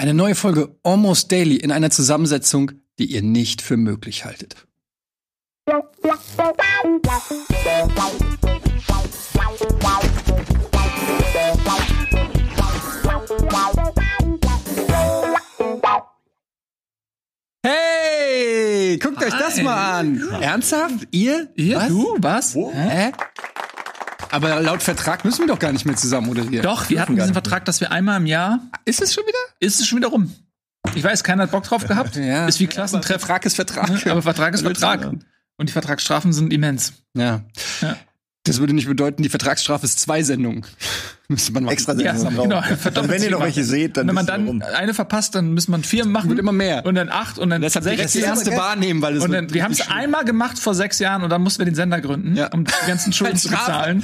Eine neue Folge Almost Daily in einer Zusammensetzung, die ihr nicht für möglich haltet. Hey, guckt euch das mal an. Ernsthaft? Ihr? Ihr? Was? Du? Was? Hä? Aber laut Vertrag müssen wir doch gar nicht mehr zusammen moderieren. Doch, wir hatten diesen Vertrag, dass wir einmal im Jahr, Ist es schon wieder? ist es schon wieder rum. Ich weiß, keiner hat Bock drauf gehabt. Ja. Ist wie Aber Klassentreff. Vertrag ist Vertrag. Aber Vertrag ist Vertrag. machen? Und die Vertragsstrafen sind immens. Ja. Ja. Das würde nicht bedeuten, die Vertragsstrafe ist zwei Sendungen. Müsste man. Extra Ja, genau. Verdammt, wenn ihr noch welche seht, dann Wenn man dann warum. eine verpasst, dann muss man vier machen. Wird immer mehr. Und dann acht und dann Deshalb direkt die 16. erste wahrnehmen, weil es Und dann, wir haben es einmal gemacht vor sechs Jahren und dann mussten wir den Sender gründen, Ja. um die ganzen Schulden zu bezahlen.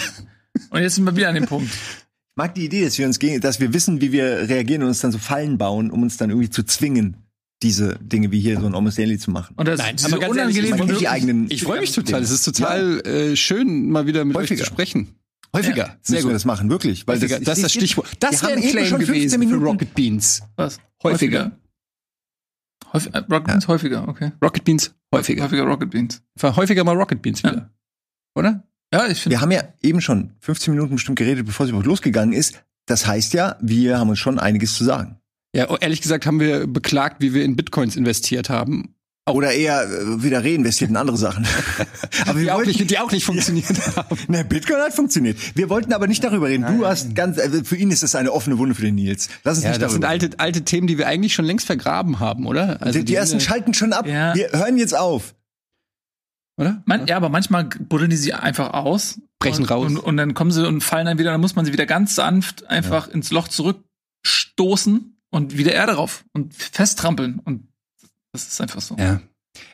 Und jetzt sind wir wieder an dem Punkt. Ich mag die Idee, dass wir uns gegen, dass wir wissen, wie wir reagieren und uns dann so Fallen bauen, um uns dann irgendwie zu zwingen, diese Dinge wie hier so ein Almost Daily zu machen. Und das Nein, aber ganz ehrlich, unangenehmen man kennt die eigenen. Ich freue mich total. Es ist total äh, schön, mal wieder mit euch Häufiger. zu sprechen. Häufiger. Sehr Sehr gut. das machen, wirklich. Weil Häufiger. Das ist das Stichwort. Das wäre haben ein Claim schon 15 gewesen Minuten. für Rocket Beans. Was? Häufiger. Häufig, äh, Rocket Beans häufiger, okay. Rocket Beans häufiger. Häufiger Rocket Beans. Häufiger mal Rocket Beans Ja. wieder. Oder? Ja, ich finde. Wir haben ja eben schon 15 Minuten bestimmt geredet, bevor sie überhaupt losgegangen ist. Das heißt ja, wir haben uns schon einiges zu sagen. Ja, oh, ehrlich gesagt haben wir beklagt, wie wir in Bitcoins investiert haben. Oder eher äh, wieder reinvestiert in andere Sachen. aber Die auch wollten- nicht, die auch nicht funktioniert haben. Na, Bitcoin hat funktioniert. Wir wollten aber nicht darüber reden. Du hast ganz, äh, für ihn ist das eine offene Wunde für den Nils. Lass uns Ja, nicht das sind darüber alte, alte Themen, die wir eigentlich schon längst vergraben haben, oder? Also die, die ersten sind, schalten schon ab. Ja. Wir hören jetzt auf. oder? Man, ja, aber manchmal buddeln die sie einfach aus. Brechen und, raus. Und, und dann kommen sie und fallen dann wieder, dann muss man sie wieder ganz sanft einfach ins Loch zurückstoßen und wieder Erde drauf und festtrampeln. Und das ist einfach so. Ja.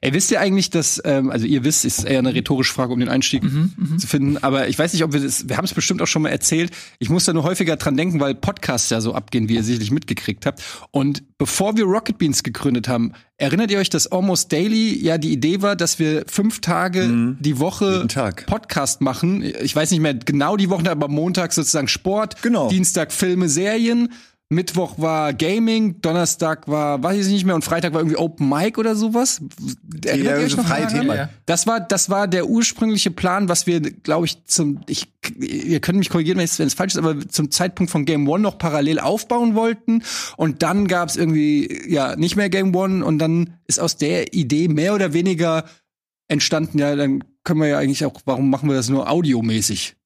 Ey, wisst ihr eigentlich, dass, ähm, also ihr wisst, ist eher eine rhetorische Frage, um den Einstieg Mhm, mhm. zu finden, aber ich weiß nicht, ob wir das, wir haben es bestimmt auch schon mal erzählt. Ich muss da nur häufiger dran denken, weil Podcasts ja so abgehen, wie ihr sicherlich mitgekriegt habt. Und bevor wir Rocket Beans gegründet haben, erinnert ihr euch, dass Almost Daily ja die Idee war, dass wir fünf Tage die Woche. Podcast machen. Ich weiß nicht mehr genau die Wochen, aber Montag sozusagen Sport, Genau. Dienstag Filme, Serien. Mittwoch war Gaming, Donnerstag war, weiß ich nicht mehr, und Freitag war irgendwie Open Mic oder sowas. Erinnert ihr euch so noch. Ja. Das war, das war der ursprüngliche Plan, was wir, glaube ich, zum, ich, ihr könnt mich korrigieren, wenn es wenn es falsch ist, aber zum Zeitpunkt von Game One noch parallel aufbauen wollten. Und dann gab es irgendwie, ja, nicht mehr Game One und dann ist aus der Idee mehr oder weniger entstanden, ja, dann können wir ja eigentlich auch, warum machen wir das nur audiomäßig?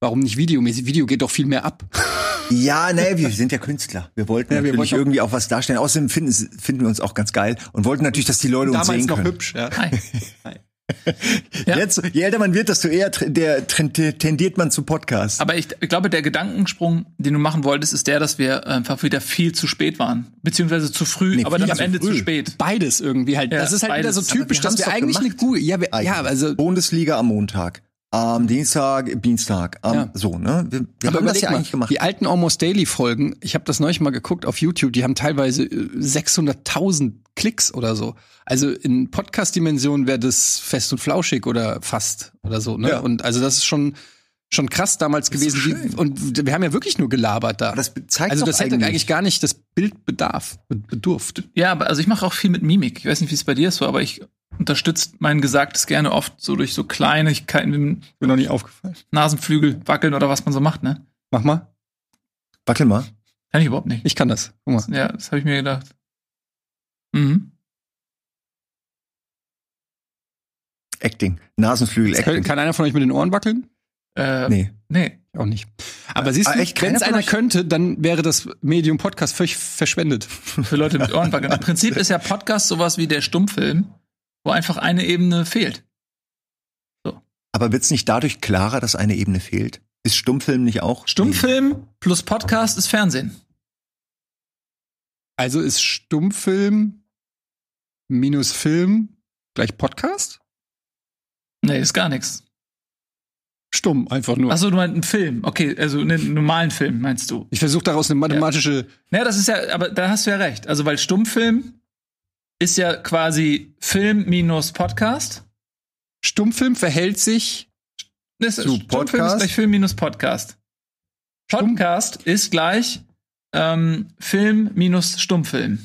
Warum nicht videomäßig? Video geht doch viel mehr ab. Ja, nee, wir sind ja Künstler. Wir wollten Ja, wir natürlich wollten irgendwie auch was darstellen. Außerdem finden, finden wir uns auch ganz geil und wollten natürlich, dass die Leute uns Damals sehen noch können. hübsch, ja. Hi. Ja. Jetzt, je älter man wird, desto eher der, tendiert man zu Podcasts. Aber ich, ich glaube, der Gedankensprung, den du machen wolltest, ist der, dass wir einfach wieder viel zu spät waren. Beziehungsweise zu früh, Nee, aber dann am Ende früh. zu spät. Beides irgendwie halt. Ja, das ist halt wieder beides. so Aber typisch, wir dass wir eigentlich eine gemacht. gute, ja, wir, ja, also, Bundesliga am Montag, am Dienstag, Dienstag, am, Ja. so, ne? Wir, wir Aber haben das ja mal, eigentlich gemacht. Die alten Almost Daily Folgen, ich habe das neulich mal geguckt auf YouTube, die haben teilweise äh, 600.000 Klicks oder so. Also in Podcast-Dimensionen wäre das fest und flauschig oder fast oder so. Ne? Ja. Und also das ist schon schon krass damals gewesen. Wie, und wir haben ja wirklich nur gelabert da. Aber das zeigt also doch das hätte eigentlich- eigentlich gar nicht das Bild bedarf, bedurft. Ja, aber also ich mache auch viel mit Mimik. Ich weiß nicht, wie es bei dir ist, so, aber ich unterstütze mein Gesagtes gerne oft so durch so Kleinigkeiten wie Mir noch nicht aufgefallen. Nasenflügel wackeln oder was man so macht, ne? Mach mal. Wackel mal. Kann ich überhaupt nicht. Ich kann das. Guck mal. Ja, das habe ich mir gedacht. Mhm. Acting. Nasenflügel, Kann, Acting. kann einer von euch mit den Ohren wackeln? Äh, Nee. nee. Auch nicht. Aber siehst Ah, du, echt? wenn es einer könnte, dann wäre das Medium Podcast völlig verschwendet. Für Leute mit Ohren wackeln. Im Prinzip ist ja Podcast sowas wie der Stummfilm, wo einfach eine Ebene fehlt. Aber wird's nicht dadurch klarer, dass eine Ebene fehlt? Ist Stummfilm nicht auch? Stummfilm plus Podcast ist Fernsehen. Also ist Stummfilm minus Film gleich Podcast? Nee, ist gar nichts. Stumm, einfach nur. Achso, du meinst einen Film. Okay, also einen normalen Film meinst du. Ich versuche daraus eine mathematische. Naja, das ist ja, aber da hast du ja recht. Also, weil Stummfilm ist ja quasi Film minus Podcast. Stummfilm verhält sich. Das ist, Zu Stummfilm Podcast? ist gleich Film minus Podcast. Stumm- Podcast ist gleich ähm, Film minus Stummfilm.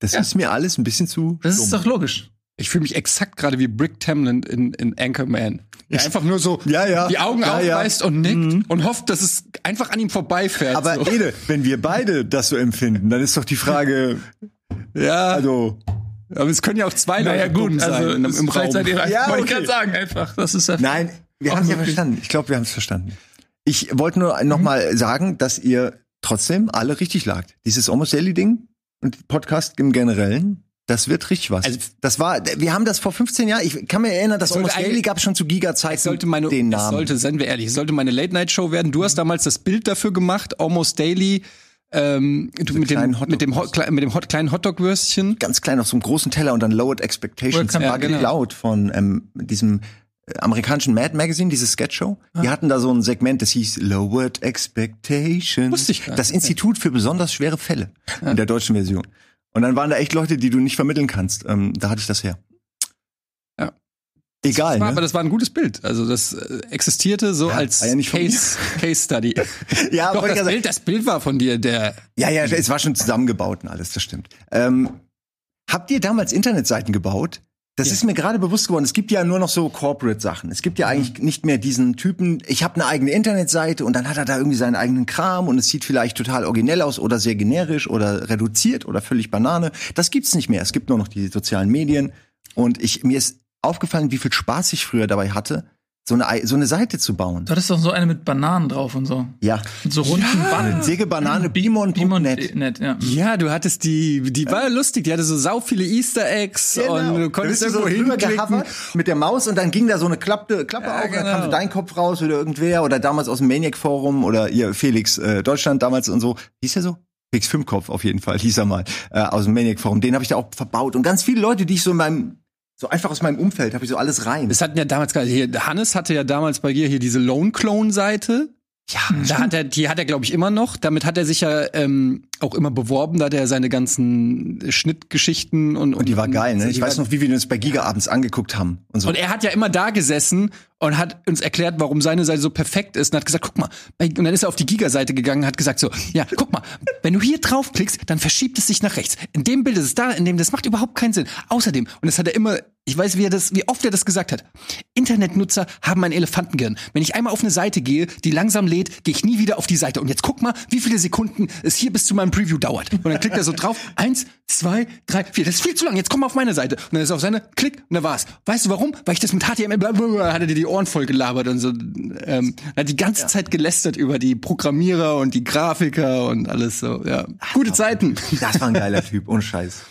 Das Ja. ist mir alles ein bisschen zu. Das ist dumm. doch logisch. Ich fühle mich exakt gerade wie Brick Tamland in, in Anchorman. Der einfach nur so Ja, ja. die Augen Ja, ja. aufreißt und nickt Mhm. und hofft, dass es einfach an ihm vorbeifährt. Aber so. Ede, wenn wir beide das so empfinden, dann ist doch die Frage, ja, also aber es können ja auch zwei Naja, Leute gut, sein also im, im Raum. seid ihr. Ja, Wollte okay. ich gerade sagen, einfach. Das ist ja Nein, wir haben es ja verstanden. Ich glaube, wir haben es verstanden. Ich wollte nur noch mal sagen, dass ihr trotzdem alle richtig lagt. Dieses Almost Daily Ding und Podcast im Generellen, das wird richtig was. Also- das war, wir haben das vor 15 Jahren, ich kann mir erinnern, das Almost Daily gab es schon zu Giga-Zeiten sollte meine, den Namen. sollte, seien wir ehrlich, es sollte meine Late-Night-Show werden. Du hast damals das Bild dafür gemacht, Almost Daily, ähm, du, mit, dem, mit dem, Hot, mit dem Hot, kleinen Hotdog-Würstchen. ganz klein auf so einem großen Teller und dann Lowered Expectations war Ja, genau. geklaut von ähm, diesem äh, amerikanischen Mad Magazine, diese Sketchshow. Die hatten da so ein Segment, das hieß Lowered Expectations. Wusste ich gar nicht. Das Institut für besonders schwere Fälle in der deutschen Version. Und dann waren da echt Leute, die du nicht vermitteln kannst. Ähm, da hatte ich das her. Egal, Das war, aber ne? das war ein gutes Bild. Also das äh, existierte so Ja, als ja Case, Case Study. Ja, Doch, das sagen. Bild, das Bild war von dir, der ja, ja, es war schon zusammengebaut und alles, das stimmt. Ähm, habt ihr damals Internetseiten gebaut? Das Ja. ist mir gerade bewusst geworden. Es gibt ja nur noch so Corporate-Sachen. Es gibt ja eigentlich nicht mehr diesen Typen, ich habe eine eigene Internetseite und dann hat er da irgendwie seinen eigenen Kram und es sieht vielleicht total originell aus oder sehr generisch oder reduziert oder völlig Banane. Das gibt's nicht mehr. Es gibt nur noch die sozialen Medien. Und ich, mir ist aufgefallen, wie viel Spaß ich früher dabei hatte, so eine, Ei- so eine Seite zu bauen. Du hattest doch so eine mit Bananen drauf und so. Ja. Mit so runden Bananen. Säge, Banane, Beamon, Beamon Net. net, ja. Ja, du hattest die, die war lustig, die hatte so sau viele Easter Eggs und du konntest Genau. Irgendwo so hinklicken. mit der Maus und dann ging da so eine Klappe, Klappe Ja, auf, und genau. dann kam so dein Kopf raus oder irgendwer oder damals aus dem Maniac Forum oder ihr Felix äh, Deutschland damals und so. Hieß er so? Felix Fünfkopf auf jeden Fall, hieß er mal, äh, aus dem Maniac Forum. Den habe ich da auch verbaut und ganz viele Leute, die ich so in meinem so einfach aus meinem Umfeld habe ich so alles rein. Das hatten ja damals hier, Hannes hatte ja damals bei dir hier diese Lone Clone Seite. Ja, da hat er, die hat er, glaube ich, immer noch. Damit hat er sich ja ähm, auch immer beworben, da hat er seine ganzen Schnittgeschichten und und die war geil, ne? Ich weiß noch, wie wir uns bei Giga abends angeguckt haben und so. Und er hat ja immer da gesessen und hat uns erklärt, warum seine Seite so perfekt ist und hat gesagt, guck mal, und dann ist er auf die Giga-Seite gegangen und hat gesagt so, ja, guck mal, wenn du hier draufklickst, dann verschiebt es sich nach rechts. In dem Bild ist es da, in dem, das macht überhaupt keinen Sinn. Außerdem, und das hat er immer, ich weiß, wie er das, wie oft er das gesagt hat, Internetnutzer haben ein Elefantengehirn. Wenn ich einmal auf eine Seite gehe, die langsam lädt, gehe ich nie wieder auf die Seite. Und jetzt guck mal, wie viele Sekunden es hier bis zu meinem Preview dauert. Und dann klickt er so drauf, eins, zwei, drei, vier, das ist viel zu lang, jetzt komm mal auf meine Seite. Und dann ist er auf seine, klick, und dann war's. Weißt du warum? Weil ich das mit HTML, blablabla, hat er dir die Ohren voll gelabert und so, ähm, hat die ganze Zeit gelästert über die Programmierer und die Grafiker und alles so, ja. Gute Zeiten. das war ein geiler Typ, ohne Scheiß.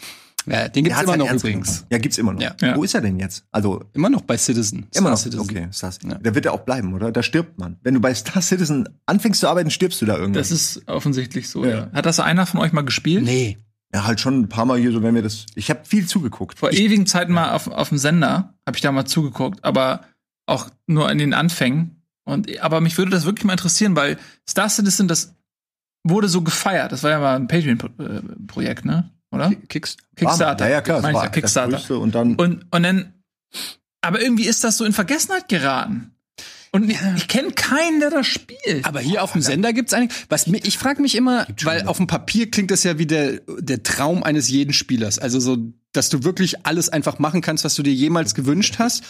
Ja, den gibt's hat's immer halt noch übrigens. genommen. Ja, gibt's immer noch. Ja. Ja. Wo ist er denn jetzt? Also Immer noch bei Citizen. Immer noch. Star Citizen. Okay, Star Ja. Da wird er auch bleiben, oder? Da stirbt man. Wenn du bei Star Citizen anfängst zu arbeiten, stirbst du da irgendwann. Das ist offensichtlich so, Ja. ja. Hat das einer von euch mal gespielt? Nee. ja, halt schon ein paar Mal hier so, wenn wir das. Ich habe viel zugeguckt. Vor ich, ewigen Zeiten mal auf, auf dem Sender, habe ich da mal zugeguckt, aber auch nur in den Anfängen. Und, aber mich würde das wirklich mal interessieren, weil Star Citizen, das wurde so gefeiert. Das war ja mal ein Patreon-Projekt, ne? Oder? Kicks. Kickstarter. Ja, ja, klar. Das war ja, Kickstarter. Das und dann. Und, und dann, aber irgendwie ist das so in Vergessenheit geraten. Und ich, ich kenne keinen, der das spielt. Aber hier auf dem Sender gibt's eigentlich, was mir, ich frage mich immer, weil auf dem Papier klingt das ja wie der, der Traum eines jeden Spielers. Also so, dass du wirklich alles einfach machen kannst, was du dir jemals gewünscht hast.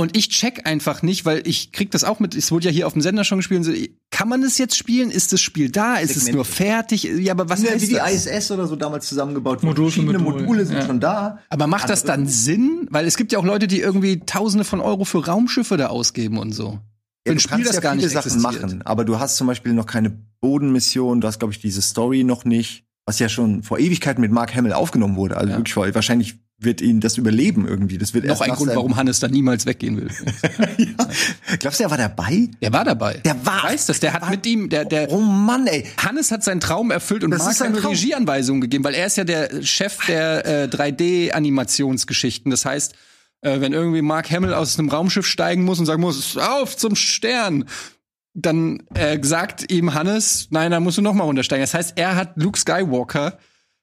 Und ich check einfach nicht, weil ich krieg das auch mit, es wurde ja hier auf dem Sender schon gespielt. und So, kann man das jetzt spielen? Ist das Spiel da? Ist es Segmente. nur fertig? Ja, aber was ja, heißt wie die das? ISS oder so damals zusammengebaut Modul für Verschiedene Modul. Module sind Ja. schon da. Aber macht das dann Sinn? Weil es gibt ja auch Leute, die irgendwie Tausende von Euro für Raumschiffe da ausgeben und so. Ja, du Spiel, kannst das ja gar viele nicht Sachen existiert. machen, aber du hast zum Beispiel noch keine Bodenmission, du hast, glaube ich, diese Story noch nicht, was ja schon vor Ewigkeiten mit Mark Hamill aufgenommen wurde. Also Ja. wirklich vor, wahrscheinlich wird ihn das überleben irgendwie. Das wird Noch ein Grund, warum Hannes da niemals weggehen will. ja. Glaubst du, er war dabei? Der war dabei. Der war- weiß das. Der hat mit ihm, der, der, Oh Mann, ey. Hannes hat seinen Traum erfüllt und Das Mark hat. Regieanweisungen gegeben, weil er ist ja der Chef der äh, 3D-Animationsgeschichten. Das heißt, äh, wenn irgendwie Mark Hamill aus einem Raumschiff steigen muss und sagen muss, auf zum Stern, dann äh, sagt ihm Hannes, nein, da musst du noch mal runtersteigen. Das heißt, er hat Luke Skywalker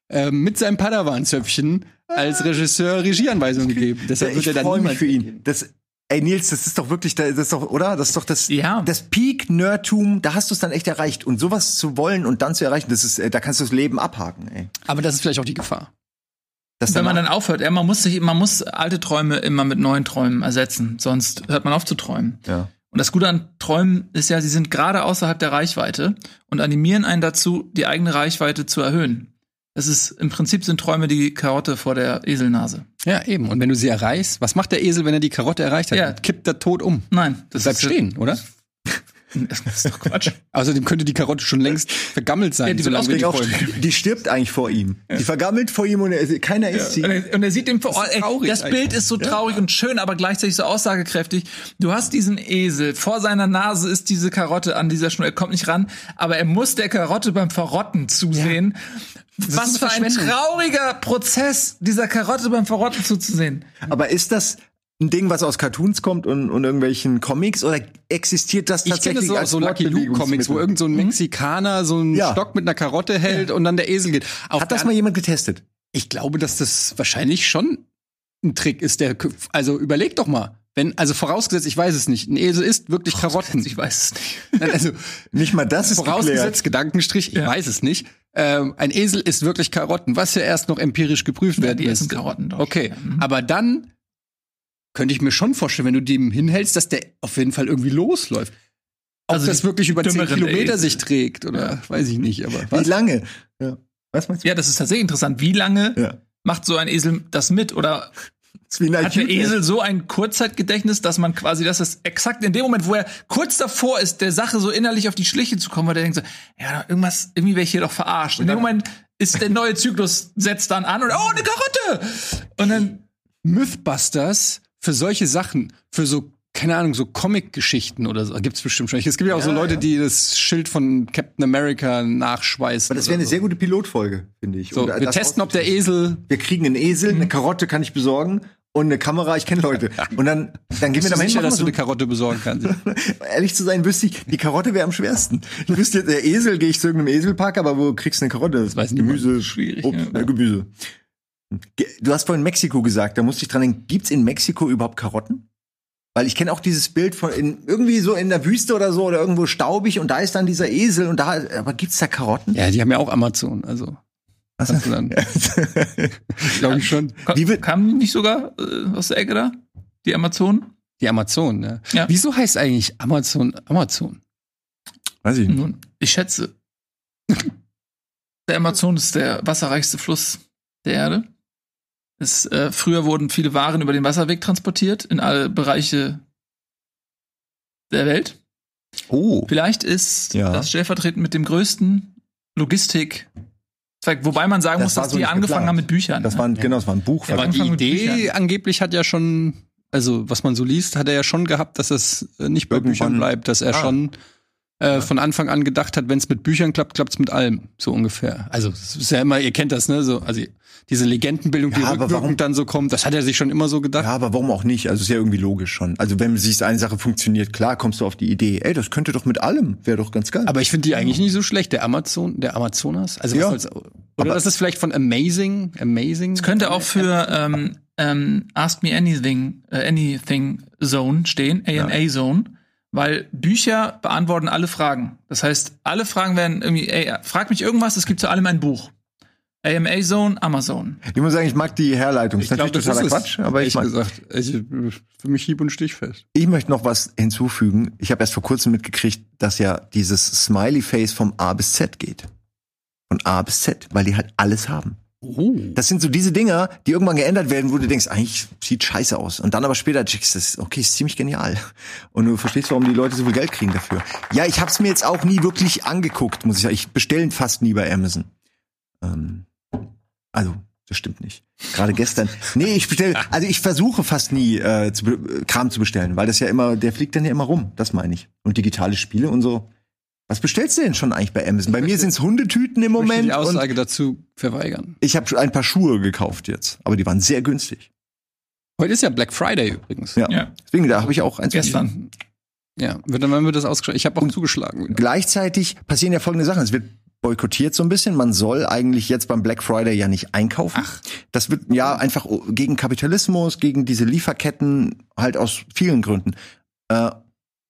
äh, mit seinem Padawan-Zöpfchen als Regisseur Regieanweisungen gegeben. Deshalb wird Ich er dann freue mich für ihn. Das, Ey Nils, das ist doch wirklich, das ist doch, oder? Das ist doch das, Ja. das Peak-Nerdtum, da hast du es dann echt erreicht. Und sowas zu wollen und dann zu erreichen, das ist, äh, da kannst du das Leben abhaken, ey. Aber das ist vielleicht auch die Gefahr. Das Wenn man dann aufhört, ja, man muss sich, man muss alte Träume immer mit neuen Träumen ersetzen, sonst hört man auf zu träumen. ja. Und das Gute an Träumen ist ja, sie sind gerade außerhalb der Reichweite und animieren einen dazu, die eigene Reichweite zu erhöhen. Das ist im Prinzip sind Träume die Karotte vor der Eselnase. Ja, eben. Und wenn du sie erreichst, was macht der Esel, wenn er die Karotte erreicht hat? Ja. Kippt er tot um. Nein, das Bleibt stehen, oder? Das ist doch Quatsch. Außerdem könnte die Karotte schon längst vergammelt sein. Ja, die so wird lange wir die auch, die stirbt eigentlich vor ihm. Die vergammelt vor ihm und er, keiner isst sie. Und er, und er sieht den vor Das ey, traurig Das Bild ist so traurig und schön, aber gleichzeitig so aussagekräftig. Du hast diesen Esel, vor seiner Nase ist diese Karotte an dieser Schnur, er kommt nicht ran, aber er muss der Karotte beim Verrotten zusehen. ist Was für ein trauriger Prozess, dieser Karotte beim Verrotten zuzusehen. Aber ist das ein Ding, was aus Cartoons kommt und, und irgendwelchen Comics oder existiert das Ich kenne tatsächlich das so aus als so Lucky Luke Comics, wo irgend so ein Mexikaner so einen Ja. Stock mit einer Karotte hält und dann der Esel geht. Auf Hat das mal jemand getestet? Ich glaube, dass das wahrscheinlich schon ein Trick ist, der, also überleg doch mal. Wenn, also vorausgesetzt, ich weiß es nicht, ein Esel isst wirklich Karotten. Ich weiß es nicht. Nein, Also, Nicht mal das ist vorausgesetzt, geklärt. Gedankenstrich, ich Ja. weiß es nicht. Ähm, ein Esel isst wirklich Karotten, was ja erst noch empirisch geprüft werden die essen müsste. Karotten doch. Okay, Mhm. aber dann könnte ich mir schon vorstellen, wenn du dem hinhältst, dass der auf jeden Fall irgendwie losläuft. Ob Also das wirklich über 10 dümmeren Kilometer sich trägt oder weiß ich nicht, aber Wie lange? Ja. Was meinst du? Ja, das ist tatsächlich interessant. Wie lange Ja. macht so ein Esel das mit? Oder Das ist wie ein hat der. Esel so ein Kurzzeitgedächtnis, dass man quasi, dass es exakt in dem Moment, wo er kurz davor ist, der Sache so innerlich auf die Schliche zu kommen, weil der denkt so, ja, irgendwas, irgendwie werde ich hier doch verarscht. In dem Moment ist der neue Zyklus, setzt dann an und, oh, eine Karotte! Und dann, Mythbusters für solche Sachen, für so keine Ahnung, so Comic-Geschichten oder so, gibt's bestimmt schon. Es gibt ja auch so Ja, Leute, ja. die das Schild von Captain America nachschweißen. Aber das wäre eine so. sehr gute Pilotfolge, finde ich. So, Und, wir testen, ob der. Esel. Wir kriegen einen Esel, eine Karotte kann ich besorgen und eine Kamera, ich kenne Leute. Und dann, dann gehen wir Bist du da mal hin. sicher, dass du wir eine Karotte besorgen kannst? so, ehrlich zu sein, wüsste ich, die Karotte wäre am schwersten. Ich wüsste der Esel, gehe ich zu irgendeinem Eselpark, aber wo kriegst du eine Karotte? Das weiß niemand. Gemüse, Schwierig, Obst, ja. Gemüse. Du hast vorhin Mexiko gesagt, da musste ich dran denken, gibt's in Mexiko überhaupt Karotten? Weil ich kenne auch dieses Bild von in, irgendwie so in der Wüste oder so oder irgendwo staubig und da ist dann dieser Esel und da, aber gibt's da Karotten? ja, die haben ja auch Amazon, also. Was? Kannst du dann, glaube ich schon. Wie wird- kamen die nicht sogar äh, aus der Ecke da? Die Amazonen? Die Amazon, ne? Ja. Wieso heißt eigentlich Amazon Amazon? Weiß ich nicht. Nun, ich schätze, der Amazon ist der wasserreichste Fluss der Erde. Es, äh, früher wurden viele Waren über den Wasserweg transportiert in alle Bereiche der Welt. Oh. Vielleicht ist Ja. das stellvertretend mit dem größten Logistik. Wobei man sagen Das muss, dass so die angefangen geplant. haben mit Büchern. Das ne? war ein, genau, das war ein Buch. Ja, Aber die angefangen mit Idee angeblich hat ja schon, also was man so liest, hat er ja schon gehabt, dass es nicht bei Irgendwann- Büchern bleibt, dass er Ah. schon äh, von Anfang an gedacht hat, wenn es mit Büchern klappt, klappt's mit allem, so ungefähr. Also es ist ja immer, ihr kennt das, ne? So, also diese Legendenbildung, die Ja, aber rückwirkend warum- dann so kommt, das hat er sich schon immer so gedacht. ja, aber warum auch nicht? Also ist ja irgendwie logisch schon. Also wenn man siehst, eine Sache funktioniert, klar kommst du auf die Idee, ey, das könnte doch mit allem, wäre doch ganz geil. Aber ich finde die eigentlich nicht so schlecht, der Amazon, der Amazonas. Also Ja. was soll's, oder Aber- das ist vielleicht von Amazing, Amazing. Es könnte auch für ähm, ähm, Ask Me Anything, äh, Anything Zone stehen, AMA Zone, weil Bücher beantworten alle Fragen. Das heißt, alle Fragen werden irgendwie, ey, frag mich irgendwas, es gibt zu allem ein Buch. AMA Zone, Amazon. ich muss sagen, ich mag die Herleitung. Ich ist glaube, natürlich das totaler ist Quatsch, aber ich, mag, gesagt, ich, für mich hieb und stichfest. ich möchte noch was hinzufügen. Ich habe erst vor kurzem mitgekriegt, dass ja dieses Smiley Face vom A bis Z geht. Von A bis Z, weil die halt alles haben. Oh. Das sind so diese Dinger, die irgendwann geändert werden, wo du denkst, eigentlich sieht scheiße aus. Und dann aber später checkst du, okay, ist ziemlich genial. Und du verstehst, warum die Leute so viel Geld kriegen dafür. Ja, ich hab's mir jetzt auch nie wirklich angeguckt, muss ich sagen. Ich bestelle fast nie bei Amazon. Ähm, also, das stimmt nicht. Gerade gestern. Nee, ich bestelle, also ich versuche fast nie äh, zu, Kram zu bestellen, weil das ja immer, der fliegt dann ja immer rum. Das meine ich. Und digitale Spiele und so. Was bestellst du denn schon eigentlich bei Amazon? Bei mir sind's Hundetüten im Ich Moment. die und Aussage dazu verweigern. ich habe ein paar Schuhe gekauft jetzt, aber die waren sehr günstig. Heute ist ja Black Friday übrigens. Ja. Ja. Deswegen, da habe ich auch eins. Gestern. Ja, wird dann, wenn wir das ausgeschlagen. Ich habe auch zugeschlagen. Gleichzeitig passieren ja folgende Sachen. Es wird boykottiert so ein bisschen. Man soll eigentlich jetzt beim Black Friday ja nicht einkaufen. Ach. Das wird ja einfach gegen Kapitalismus, gegen diese Lieferketten, halt aus vielen Gründen. Äh,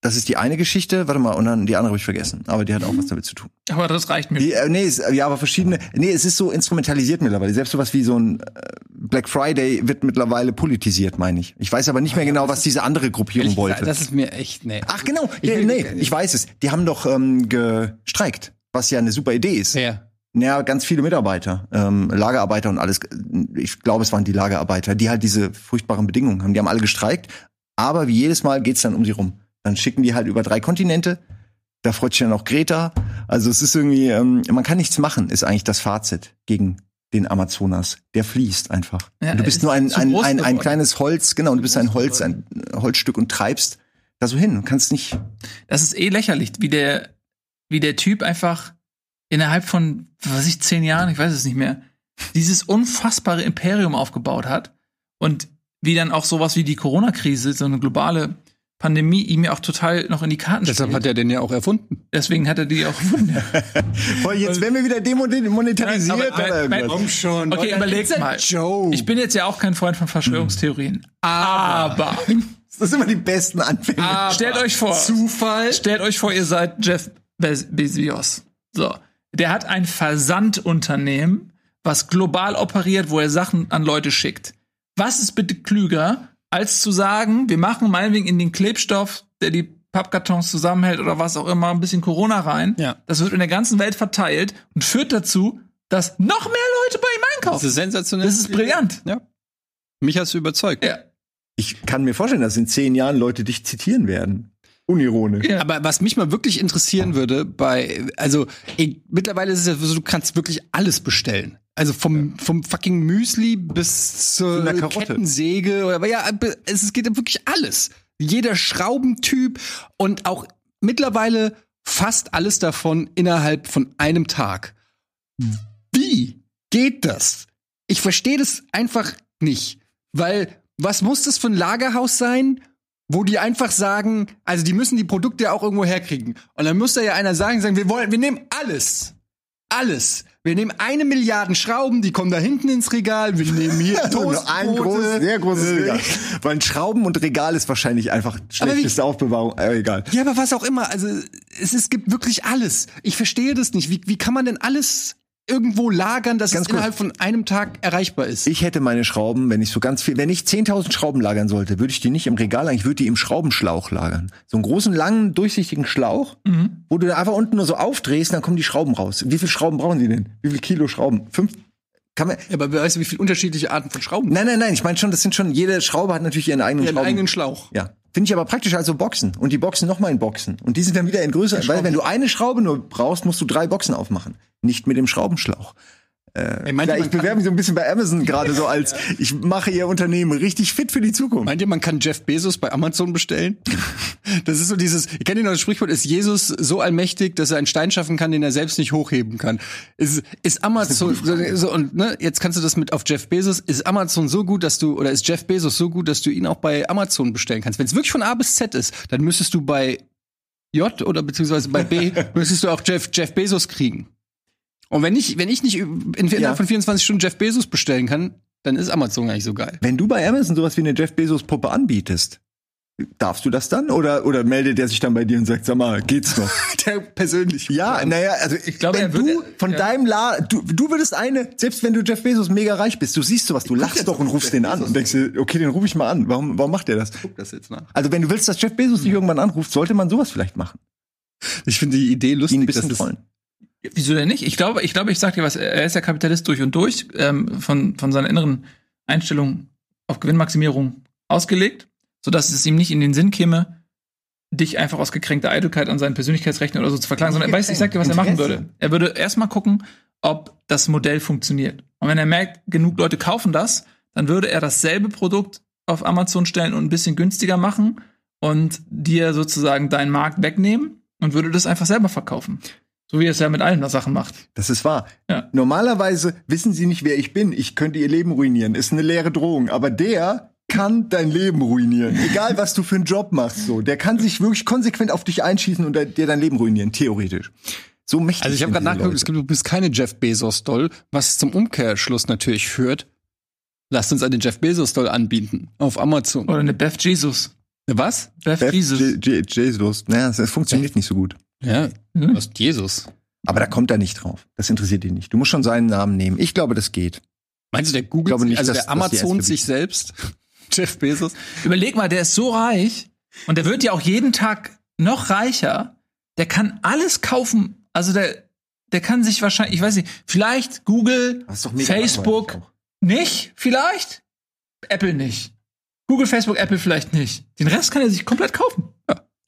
das ist die eine Geschichte. Warte mal, und dann die andere habe ich vergessen. Aber die hat auch was damit zu tun. Aber das reicht mir. Die, äh, nee, es, ja, aber verschiedene. Nee, es ist so instrumentalisiert mittlerweile. Selbst sowas wie so ein äh, Black Friday wird mittlerweile politisiert, meine ich. Ich weiß aber nicht mehr genau, was diese andere Gruppierung wollte. gesagt, Das ist mir echt, nee. Ach genau, Ich nee, will- nee, ich weiß es. Die haben doch ähm, gestreikt, was ja eine super Idee ist. Ja. Ja, ganz viele Mitarbeiter, ähm, Lagerarbeiter und alles. Ich glaube, es waren die Lagerarbeiter, die halt diese furchtbaren Bedingungen haben. Die haben alle gestreikt, aber wie jedes Mal geht's dann um sie rum. Dann schicken die halt über drei Kontinente. Da freut sich dann auch Greta. Also es ist irgendwie, ähm, man kann nichts machen, ist eigentlich das Fazit gegen den Amazonas. Der fließt einfach. Ja, Und du bist ist nur ein, ein, ein, ein kleines Holz, genau, und du bist ein Holz, ein Holzstück und treibst da so hin. Du kannst nicht. Das ist eh lächerlich, wie der, wie der Typ einfach innerhalb von, was weiß ich, zehn Jahren, ich weiß es nicht mehr, dieses unfassbare Imperium aufgebaut hat und wie dann auch sowas wie die Corona-Krise, so eine globale Pandemie, ihm ja auch total noch in die Karten Deshalb spielt. hat er den ja auch erfunden. Deswegen hat er die auch gefunden. Boah, jetzt werden wir wieder demonetarisiert. Nein, aber- oder nein, schon. Okay, überleg mal. Joe. Ich bin jetzt ja auch kein Freund von Verschwörungstheorien. Aber, Das sind immer die besten Anfänge. Aber stellt euch vor, Zufall. stellt euch vor, ihr seid Jeff Bez Bezos. So. Der hat ein Versandunternehmen, was global operiert, wo er Sachen an Leute schickt. Was ist bitte klüger, als zu sagen, wir machen meinetwegen in den Klebstoff, der die Pappkartons zusammenhält oder was auch immer, ein bisschen Corona rein. Ja. Das wird in der ganzen Welt verteilt und führt dazu, dass noch mehr Leute bei ihm Das einkaufen. ist sensationell. Das ist brillant. Ja. Mich hast du überzeugt. Ja. Ich kann mir vorstellen, dass in zehn Jahren Leute dich zitieren werden. Unironisch. Ja. Aber was mich mal wirklich interessieren würde, bei, also ich, mittlerweile ist es ja so, du kannst wirklich alles bestellen. Also vom, vom fucking Müsli bis zur. Kettensäge. Oder, aber ja, es, es geht ja wirklich alles. Jeder Schraubentyp und auch mittlerweile fast alles davon innerhalb von einem Tag. Wie geht das? Ich verstehe das einfach nicht. Weil, was muss das für ein Lagerhaus sein, wo die einfach sagen, also die müssen die Produkte ja auch irgendwo herkriegen. Und dann muss da ja einer sagen, sagen, wir wollen, wir nehmen alles. Alles. Wir nehmen eine Milliarde Schrauben, die kommen da hinten ins Regal. Wir nehmen hier Toastbrote. ein großes, sehr großes äh, Regal. Weil ein Schrauben und Regal ist wahrscheinlich einfach schlechteste Aufbewahrung. Äh, egal. Ja, aber was auch immer. Also es, es gibt wirklich alles. Ich verstehe das nicht. Wie, wie kann man denn alles irgendwo lagern, dass Ganz es kurz. innerhalb von einem Tag erreichbar ist? Ich hätte meine Schrauben, wenn ich so ganz viel, wenn ich 10.000 Schrauben lagern sollte, würde ich die nicht im Regal lagern, ich würde die im Schraubenschlauch lagern. So einen großen, langen, durchsichtigen Schlauch, wo du da einfach unten nur so aufdrehst, dann kommen die Schrauben raus. Wie viele Schrauben brauchen die denn? Wie viel Kilo Schrauben? Fünf? Kann man, Ja, aber weißt du, wie viele unterschiedliche Arten von Schrauben? nein, nein, nein, ich meine schon, das sind schon, jede Schraube hat natürlich ihren eigenen Ihren Schrauben. eigenen Schlauch. Ja. Finde ich aber praktisch als so Boxen. Und die Boxen nochmal in Boxen. Und die sind dann wieder in größer. Weil wenn du eine Schraube nur brauchst, musst du drei Boxen aufmachen. Nicht mit dem Schraubenschlauch. Ey, meint, Ja, ich bewerbe mich so ein bisschen bei Amazon gerade so als, ich mache ihr Unternehmen richtig fit für die Zukunft. meint ihr, man kann Jeff Bezos bei Amazon bestellen? Das ist so dieses, ich kenne noch das Sprichwort, ist Jesus so allmächtig, dass er einen Stein schaffen kann, den er selbst nicht hochheben kann? Ist, ist Amazon, so, so, und ne, jetzt kannst du das mit auf Jeff Bezos, ist Amazon so gut, dass du, oder ist Jeff Bezos so gut, dass du ihn auch bei Amazon bestellen kannst? Wenn es wirklich von A bis Z ist, dann müsstest du bei J oder beziehungsweise bei B, müsstest du auch Jeff, Jeff Bezos kriegen. Und wenn ich, wenn ich nicht in, innerhalb Ja. von 24 Stunden Jeff Bezos bestellen kann, dann ist Amazon gar nicht so geil. Wenn du bei Amazon sowas wie eine Jeff Bezos Puppe anbietest, darfst du das dann? Oder, oder meldet der sich dann bei dir und sagt, sag mal, geht's noch? Der persönlich. ja, naja, also ich glaube, wenn er würde- du von ja. deinem La, du, du würdest eine, selbst wenn du Jeff Bezos mega reich bist, du siehst sowas, du lachst doch und rufst den an und denkst dir, okay, den rufe ich mal an. Warum, warum macht der das? Guck das jetzt nach. Also wenn du willst, dass Jeff Bezos dich irgendwann anruft, sollte man sowas vielleicht machen. Ich finde die Idee lustig, ein bisschen dass das, trollen. Wieso denn nicht? Ich glaube, ich glaube, ich sag dir was, er ist ja Kapitalist durch und durch, ähm, von, von seiner inneren Einstellung auf Gewinnmaximierung ausgelegt, sodass es ihm nicht in den Sinn käme, dich einfach aus gekränkter Eitelkeit an seinen Persönlichkeitsrechten oder so zu verklagen, sondern er weiß, ich sag dir, was er machen Interesse. würde. Er würde erstmal gucken, ob das Modell funktioniert. Und wenn er merkt, genug Leute kaufen das, dann würde er dasselbe Produkt auf Amazon stellen und ein bisschen günstiger machen und dir sozusagen deinen Markt wegnehmen und würde das einfach selber verkaufen. So wie er es ja mit allen Sachen macht. Das ist wahr. Ja. Normalerweise wissen sie nicht, wer ich bin. Ich könnte ihr Leben ruinieren. Ist eine leere Drohung. Aber der kann dein Leben ruinieren. Egal, was du für einen Job machst, so. Der kann sich wirklich konsequent auf dich einschießen und dir dein Leben ruinieren. Theoretisch. So mächtig. Also ich habe gerade nachgeguckt, es gibt, du bist keine Jeff Bezos-Doll, was zum Umkehrschluss natürlich führt. Lasst uns eine Jeff Bezos-Doll anbieten auf Amazon. Oder eine Beth Jesus. Was? Beth, Beth Jesus. Je- Je- Jesus. Naja, das funktioniert nicht so gut. Ja, Hm? du hast Jesus. Aber da kommt er nicht drauf. Das interessiert ihn nicht. Du musst schon seinen Namen nehmen. Ich glaube, das geht. Meinst du, der googelt nicht, also dass- der Amazon sich selbst? Jeff Bezos? Überleg mal, der ist so reich und der wird ja auch jeden Tag noch reicher. Der kann alles kaufen. Also der, der kann sich wahrscheinlich, ich weiß nicht, vielleicht Google, Facebook nicht, vielleicht Apple nicht. Google, Facebook, Apple vielleicht nicht. Den Rest kann er sich komplett kaufen.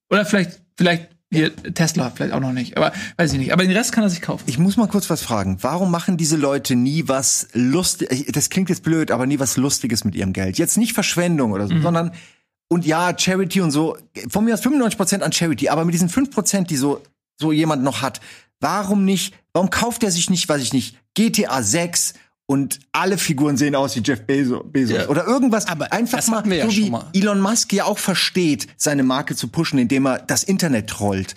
Oder vielleicht, vielleicht hier Tesla, vielleicht auch noch nicht. Aber weiß ich nicht. Aber den Rest kann er sich kaufen. Ich muss mal kurz was fragen. Warum machen diese Leute nie was lustig? Das klingt jetzt blöd, aber nie was Lustiges mit ihrem Geld. Jetzt nicht Verschwendung oder so, Mhm. sondern und ja, Charity und so. Von mir aus 95% an Charity, aber mit diesen 5% die so so jemand noch hat. Warum nicht? Warum kauft er sich nicht, weiß ich nicht, GTA 6 und alle Figuren sehen aus wie Jeff Bezos, Bezos Ja. oder irgendwas. Aber einfach mal, ja so schon wie mal. Elon Musk ja auch versteht, seine Marke zu pushen, indem er das Internet trollt.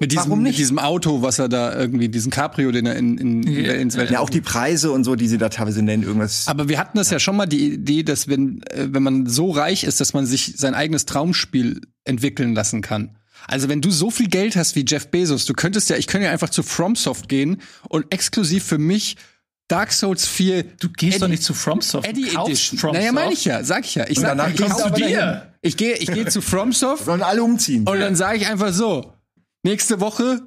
Mit diesem, Warum mit nicht? diesem Auto, was er da irgendwie, diesen Cabrio, den er in, in, Ja. ins Weltall Ja, auch die Preise und so, die sie da teilweise nennen, irgendwas. Aber wir hatten das ja schon mal die Idee, dass wenn, äh, wenn man so reich ist, dass man sich sein eigenes Traumspiel entwickeln lassen kann. Also wenn du so viel Geld hast wie Jeff Bezos, du könntest ja, ich könnte ja einfach zu FromSoft gehen und exklusiv für mich Dark Souls 4 Du gehst Eddie- doch nicht zu FromSoft. Eddie du kaufst Edition. FromSoft. Naja, meine ich ja, sag ich ja. Ich Und sag, danach ich, kommst gehe du aber zu dahin. dir. Ich gehe ich gehe zu FromSoft Sollen alle umziehen. und dann sage ich einfach so, nächste Woche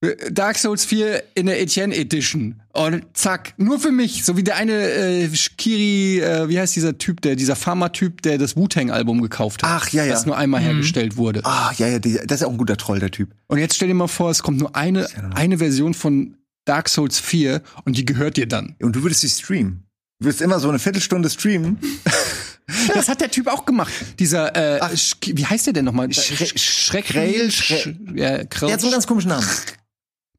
äh, Dark Souls 4 in der Etienne Edition. Und zack, nur für mich. So wie der eine äh, Kiri, äh, wie heißt dieser Typ, der, dieser Pharma-Typ, der das Wu-Tang-Album gekauft hat. Ach, ja, ja. Das nur einmal hergestellt wurde. Ah, ja, ja, die, das ist auch ein guter Troll, der Typ. Und jetzt stell dir mal vor, es kommt nur eine, eine Version von Dark Souls 4 und die gehört dir dann. Und du würdest sie streamen. Du würdest immer so eine Viertelstunde streamen. Das hat der Typ auch gemacht. Dieser, äh, Sch- wie heißt der denn nochmal? Schre- Schreck, Krell- Sch ja, Krell, Der hat so einen ganz komischen Namen.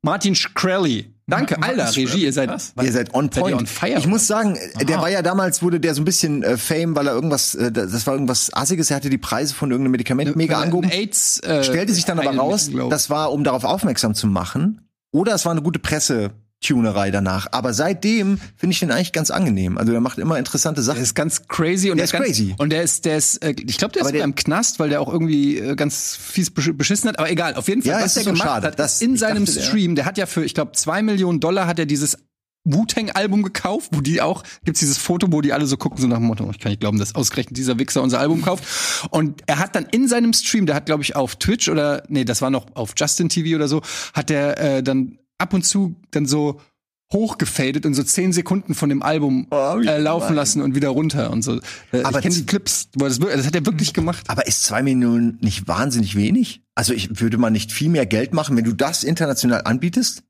Martin Shkreli. Danke, Ma- Alter, Regie, ihr seid, Was? Ihr seid on Seid point. on fire, ich muss sagen, der Aha. war ja damals, wurde der so ein bisschen äh, Fame, weil er irgendwas, äh, das war irgendwas Assiges, er hatte die Preise von irgendeinem Medikament mega Weil er angehoben. AIDS, äh, Stellte sich dann aber raus, das war, um darauf aufmerksam zu machen. Oder es war eine gute Presse-Tunerei danach. Aber seitdem finde ich den eigentlich ganz angenehm. Also der macht immer interessante Der Sachen. ist ganz crazy und Der der, ist ganz, crazy. Und der ist, der ist, äh, ich glaube, der ist Aber der- im Knast, weil der auch irgendwie äh, ganz fies besch- beschissen hat. Aber egal, auf jeden Fall, Ja, was der so gemacht schade. hat, Das- in seinem dachte, der- Stream, der hat ja für, ich glaube, zwei Millionen Dollar hat er dieses Wu-Tang-Album gekauft, wo die auch, gibt's dieses Foto, wo die alle so gucken, so nach dem Motto, ich kann nicht glauben, dass ausgerechnet dieser Wichser unser Album kauft. Und er hat dann in seinem Stream, der hat, glaube ich, auf Twitch oder, nee, das war noch auf Justin TV oder so, hat der äh, dann ab und zu dann so hochgefadet und so zehn Sekunden von dem Album Oh, äh, laufen gemein. lassen und wieder runter und so. Äh, Aber ich kenne die Clips, wo das, das hat er wirklich gemacht. Aber ist zwei Millionen nicht wahnsinnig wenig? Also ich würde man nicht viel mehr Geld machen, wenn du das international anbietest?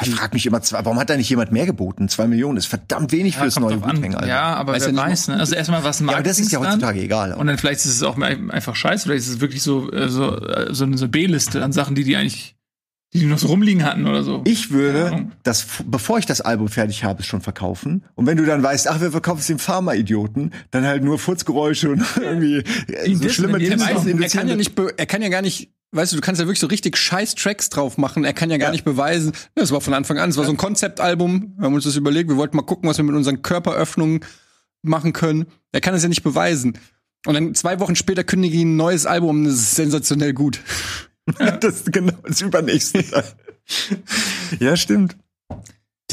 Ich frage mich immer, warum hat da nicht jemand mehr geboten? Zwei Millionen ist verdammt wenig für das neue. Wu-Tang-Album. Ja, aber Weiß wer ja weiß, ne? Also erstmal was ein Ja, aber das ist ja heutzutage egal. Und dann vielleicht ist es auch einfach scheiße, vielleicht ist es wirklich so, äh, so, äh, so eine B-Liste an Sachen, die die eigentlich, die die noch so rumliegen hatten oder so. Ich würde das, bevor ich das Album fertig habe, schon verkaufen. Und wenn du dann weißt, ach, wir verkaufen es dem Pharma-Idioten, dann halt nur Furzgeräusche und irgendwie so schlimme Dinge. Er kann ja nicht, er kann ja gar nicht, weißt du, du kannst ja wirklich so richtig scheiß Tracks drauf machen. Er kann ja gar Ja. nicht beweisen. Das war von Anfang an. Es war so ein Konzeptalbum. Wir haben uns das überlegt. Wir wollten mal gucken, was wir mit unseren Körperöffnungen machen können. Er kann es ja nicht beweisen. Und dann zwei Wochen später kündige ich ein neues Album. Das ist sensationell gut. das ist genau das übernächste. ja, stimmt.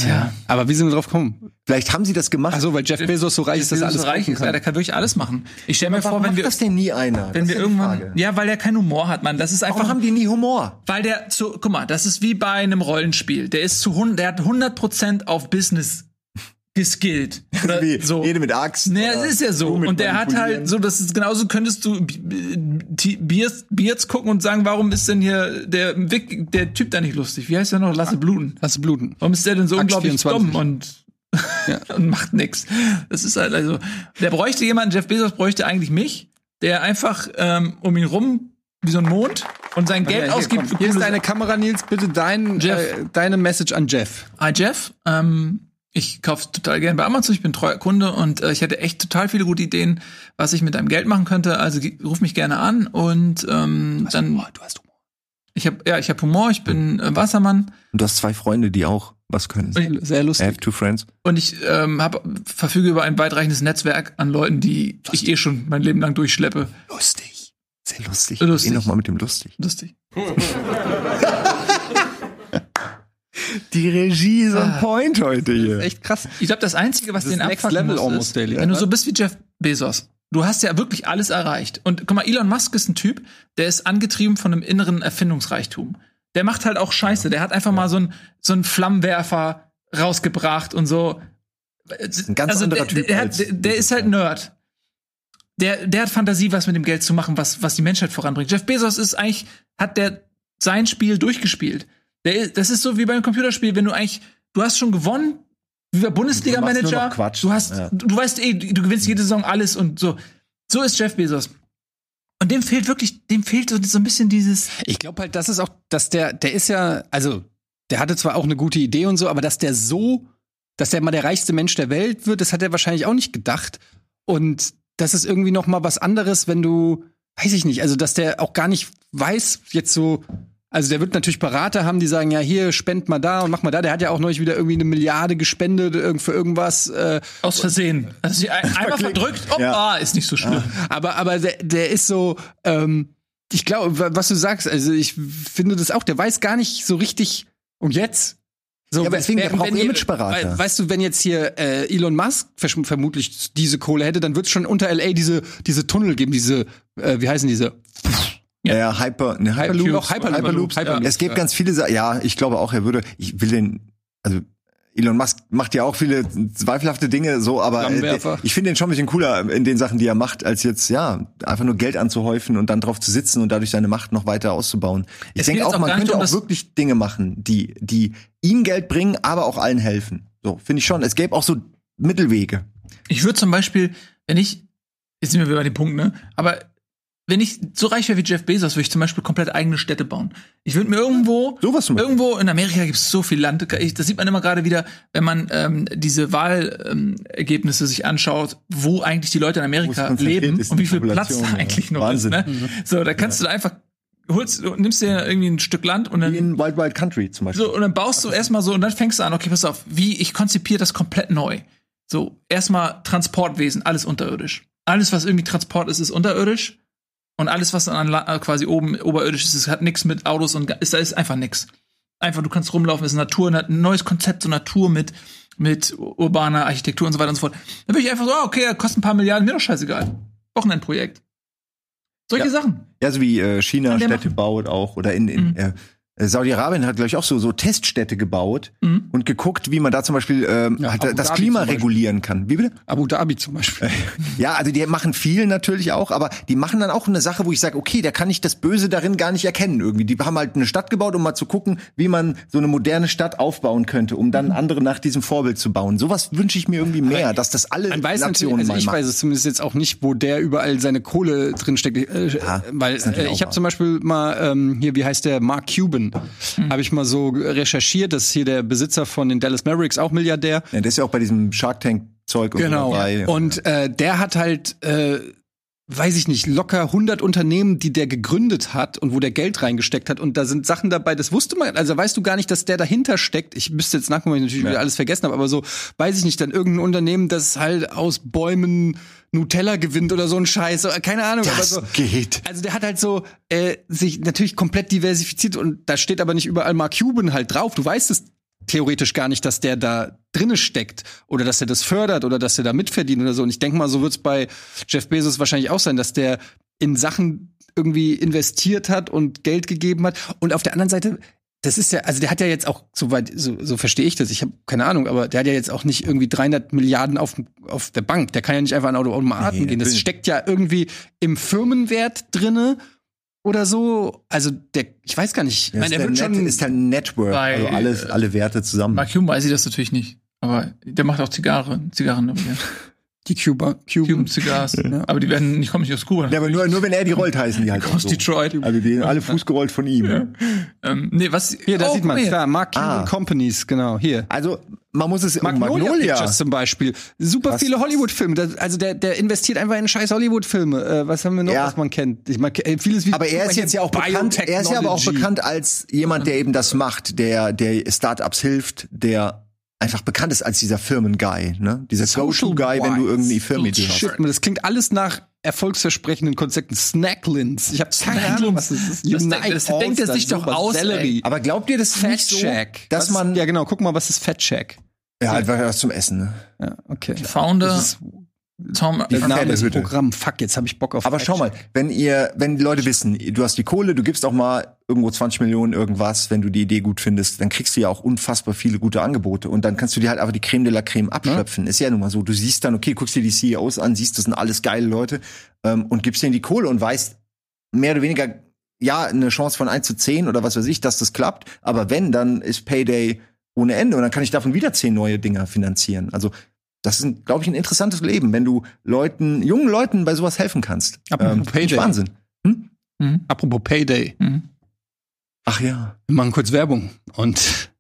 Tja. Aber wie sind wir drauf gekommen? Vielleicht haben sie das gemacht. Ach so, weil Jeff Bezos so reich ist, dass er alles so reich ist, ja, kann. der kann wirklich alles machen. Ich stelle mir vor, wenn macht wir, das denn nie einer? wenn Das wir ist ja irgendwann, Frage. ja, weil der keinen Humor hat, Mann. Das ist einfach, Warum haben die nie Humor? weil der zu, guck mal, das ist wie bei einem Rollenspiel. Der ist zu 100, der hat 100% auf Business geskillt. Oder Wie so. Jede mit Axt. Nee, oder es ist ja so. Und der hat halt so, das ist genauso könntest du B- B- Biers, Biers gucken und sagen, warum ist denn hier der der Typ da nicht lustig? Wie heißt der noch? Lasse bluten. Lass du bluten. Warum ist der denn so Axt unglaublich 24. dumm und, und macht nix? Das ist halt also, der bräuchte jemanden, Jeff Bezos bräuchte eigentlich mich, der einfach ähm, um ihn rum wie so ein Mond und sein Geld Ja, hier, ausgibt. komm. Hier ist deine Kamera, Nils. Bitte dein, äh, deine Message an Jeff. Hi Jeff, ähm, ich kaufe total gerne bei Amazon, ich bin treuer Kunde und äh, ich hätte echt total viele gute Ideen, was ich mit deinem Geld machen könnte. Also ruf mich gerne an und ähm, dann du hast Humor. Ich habe ja, ich habe Humor, ich bin äh, Wassermann Und du hast zwei Freunde, die auch was können. Und Sehr I lustig. have two friends. und ich ähm, hab, verfüge über ein weitreichendes Netzwerk an Leuten, die ich eh schon mein Leben lang durchschleppe. Lustig. Sehr lustig. Lustig. Geh noch mal mit dem lustig. Lustig. Die Regie ist on point heute hier. Echt krass. Ich glaube, das Einzige, was Das den Next Level muss, almost ist, daily. wenn du so bist wie Jeff Bezos, du hast ja wirklich alles erreicht. Und guck mal, Elon Musk ist ein Typ, der ist angetrieben von einem inneren Erfindungsreichtum. Der macht halt auch Scheiße. Der hat einfach mal so einen so einen Flammenwerfer rausgebracht und so. ein ganz also anderer der, Typ Der, als der, der ist halt Nerd. Der, der hat Fantasie, was mit dem Geld zu machen, was, was die Menschheit voranbringt. Jeff Bezos ist eigentlich, hat der sein Spiel durchgespielt. Der, das ist so wie beim Computerspiel, wenn du eigentlich, du hast schon gewonnen, wie bei Bundesliga-Manager. Du hast, Ja. du, du weißt eh, du gewinnst jede Saison alles und so. So ist Jeff Bezos. Und dem fehlt wirklich, dem fehlt so, so ein bisschen dieses. Ich glaube halt, das ist auch, dass der, der ist ja, also, der hatte zwar auch eine gute Idee und so, aber dass der so, dass der mal der reichste Mensch der Welt wird, das hat er wahrscheinlich auch nicht gedacht. Und das ist irgendwie noch mal was anderes, wenn du, weiß ich nicht, also dass der auch gar nicht weiß, jetzt so, also der wird natürlich Berater haben, die sagen, ja, hier, spend mal da und mach mal da. Der hat ja auch neulich wieder irgendwie eine Milliarde gespendet irgend- für irgendwas. Äh, Aus Versehen. Also sie ein, einmal verdrückt, oh, Ja. ah, ist nicht so schlimm. aber, aber der, der ist so, ähm, ich glaube, wa- was du sagst, also ich finde das auch, der weiß gar nicht so richtig, und jetzt? So, Ja, aber deswegen, der wenn- braucht Imageberater. we- Weißt du, wenn jetzt hier äh, Elon Musk vermutlich diese Kohle hätte, dann wird es schon unter LA diese, diese Tunnel geben, diese, äh, wie heißen diese? Ja, ja Hyper, ne, Hyperloop. Hyperloop, auch Hyperloop, Hyperloops. Hyperloop, Es gibt ja. ganz viele Sachen. Ja, ich glaube auch, er würde, ich will den, also Elon Musk macht ja auch viele zweifelhafte Dinge, so, aber äh, ich finde den schon ein bisschen cooler in den Sachen, die er macht, als jetzt, ja, einfach nur Geld anzuhäufen und dann drauf zu sitzen und dadurch seine Macht noch weiter auszubauen. Ich denke auch, man könnte um auch wirklich Dinge machen, die, die ihm Geld bringen, aber auch allen helfen. So, finde ich schon. Es gäbe auch so Mittelwege. Ich würde zum Beispiel, wenn ich, jetzt sind wir wieder bei dem Punkt, ne? Aber wenn ich so reich wäre wie Jeff Bezos, würde ich zum Beispiel komplett eigene Städte bauen. Ich würde mir irgendwo, Beispiel. irgendwo in Amerika gibt es so viel Land. Ich- Das sieht man immer gerade wieder, wenn man ähm, diese Wahlergebnisse ähm, sich anschaut, wo eigentlich die Leute in Amerika leben und wie viel Platz da ja. eigentlich noch Wahnsinn. ist. Ne? So, da kannst du einfach holst, nimmst dir irgendwie ein Stück Land und dann Wie in Wild Wild Country zum Beispiel. so, und dann baust du erstmal so und dann fängst du an, okay, pass auf, wie ich konzipiere das komplett neu. So, erstmal Transportwesen, alles unterirdisch. Alles, was irgendwie Transport ist, ist unterirdisch. Und alles, was dann an äh, quasi oben oberirdisch ist, hat nichts mit Autos und ist, da ist einfach nix. Einfach, du kannst rumlaufen, ist Natur, ein neues Konzept, so Natur mit, mit urbaner Architektur und so weiter und so fort. Dann würde ich einfach so, ah, okay, kostet ein paar Milliarden, mir doch scheißegal. Wochenendprojekt. Solche Ja. Sachen. Ja, so wie äh, China Städte machen. baut auch oder in, in Mhm. äh, Saudi-Arabien hat glaube ich auch so so Teststädte gebaut Mhm. und geguckt, wie man da zum Beispiel ähm, Ja, das Dhabi Klima regulieren kann. Wie bitte? Abu Dhabi zum Beispiel. Ja, also die machen viel natürlich auch, aber die machen dann auch eine Sache, wo ich sage, okay, da kann ich das Böse darin gar nicht erkennen irgendwie. Die haben halt eine Stadt gebaut, um mal zu gucken, wie man so eine moderne Stadt aufbauen könnte, um Mhm. dann andere nach diesem Vorbild zu bauen. Sowas wünsche ich mir irgendwie mehr, dass das alle Man weiß Nationen also ich machen. weiß es zumindest jetzt auch nicht, wo der überall seine Kohle drin steckt. Äh, Ja, weil äh, ich habe zum Beispiel mal hier, wie heißt der, Mark Cuban, Hm. habe ich mal so recherchiert. Das ist hier der Besitzer von den Dallas Mavericks, auch Milliardär. Ja, der ist ja auch bei diesem Shark Tank Zeug und Genau. dabei. Und äh, der hat halt, äh, weiß ich nicht, locker 100 Unternehmen, die der gegründet hat und wo der Geld reingesteckt hat. Und da sind Sachen dabei, das wusste man, also weißt du gar nicht, dass der dahinter steckt. Ich müsste jetzt nachgucken, weil ich natürlich Ja. wieder alles vergessen habe, aber so, weiß ich nicht, dann irgendein Unternehmen, das halt aus Bäumen Nutella gewinnt oder so ein Scheiß, keine Ahnung. aber das so, geht. also der hat halt so äh, sich natürlich komplett diversifiziert und da steht aber nicht überall Mark Cuban halt drauf. Du weißt es theoretisch gar nicht, dass der da drinne steckt oder dass er das fördert oder dass er da mitverdient oder so. Und ich denke mal, so wird's bei Jeff Bezos wahrscheinlich auch sein, dass der in Sachen irgendwie investiert hat und Geld gegeben hat. Und auf der anderen Seite, das ist ja, also der hat ja jetzt auch, soweit, so, so verstehe ich das, ich habe keine Ahnung, aber der hat ja jetzt auch nicht irgendwie 300 Milliarden auf, auf der Bank. Der kann ja nicht einfach an Automaten Nee, gehen. Das steckt ja irgendwie im Firmenwert drinne oder so. Also der, ich weiß gar nicht. Ich Ja, meine, ist, er wird der Net, schon. ist halt ein Network, Bei, also alles, äh, alle Werte zusammen. Mark Hume weiß ich das natürlich nicht. Aber der macht auch Zigarre, Zigarren. Die Cuba, Cuban Cuban. Cigars. Aber die werden nicht, kommen nicht aus Kuba. Ja, aber nur, nur wenn er die rollt, heißen die halt aus so. Detroit. Also die sind alle fußgerollt von ihm. Ähm, nee, was? Hier, da oh, sieht man mal klar. Mark Cuban Ah. Companies, genau, hier. Also man muss es Magnolia, Magnolia. Pictures zum Beispiel. Super Was- viele Hollywood-Filme. Da- Also der, der investiert einfach in scheiß Hollywood-Filme. Äh, was haben wir noch, Ja. was man kennt? Ich mag äh, vieles wie Aber er ist jetzt ja auch bekannt, er ist ja aber auch bekannt als jemand, der eben das macht, der, der Startups hilft, der einfach bekannt ist als dieser Firmenguy, ne? Dieser Social Go-To-Guy, wenn du Wise. irgendwie Firmenidee hast. Shit, man, das klingt alles nach erfolgsversprechenden Konzepten. Snacklins. Ich habe keine Ahnung, was das ist. Das Unite denkt- das denkt er sich doch aus. Sellerie. Aber glaubt ihr das Fat nicht so, Shack. dass Was- man Ja, genau. Guck mal, was ist Fat Shack? ja, einfach was zum Essen, ne? Ja, okay. Founder Das ist Tom. Die Name des Pferdehütte. Programm. Fuck, jetzt habe ich Bock auf Aber Fat schau mal, wenn ihr, wenn die Leute wissen, du hast die Kohle, du gibst auch mal irgendwo 20 Millionen irgendwas, wenn du die Idee gut findest, dann kriegst du ja auch unfassbar viele gute Angebote und dann kannst du dir halt einfach die Creme de la Creme abschöpfen. Ist ja nun mal so. Du siehst dann, okay, guckst dir die CEOs an, siehst, das sind alles geile Leute ähm, und gibst denen die Kohle und weißt mehr oder weniger, ja, eine Chance von 1 zu 10 oder was weiß ich, dass das klappt. Aber wenn, dann ist Payday ohne Ende und dann kann ich davon wieder 10 neue Dinger finanzieren. Also das ist, glaube ich, ein interessantes Leben, wenn du Leuten, jungen Leuten bei sowas helfen kannst. Apropos Ähm, Payday. Wahnsinn. Mhm. Apropos Payday. Mhm. Ach ja. Wir machen kurz Werbung. Und,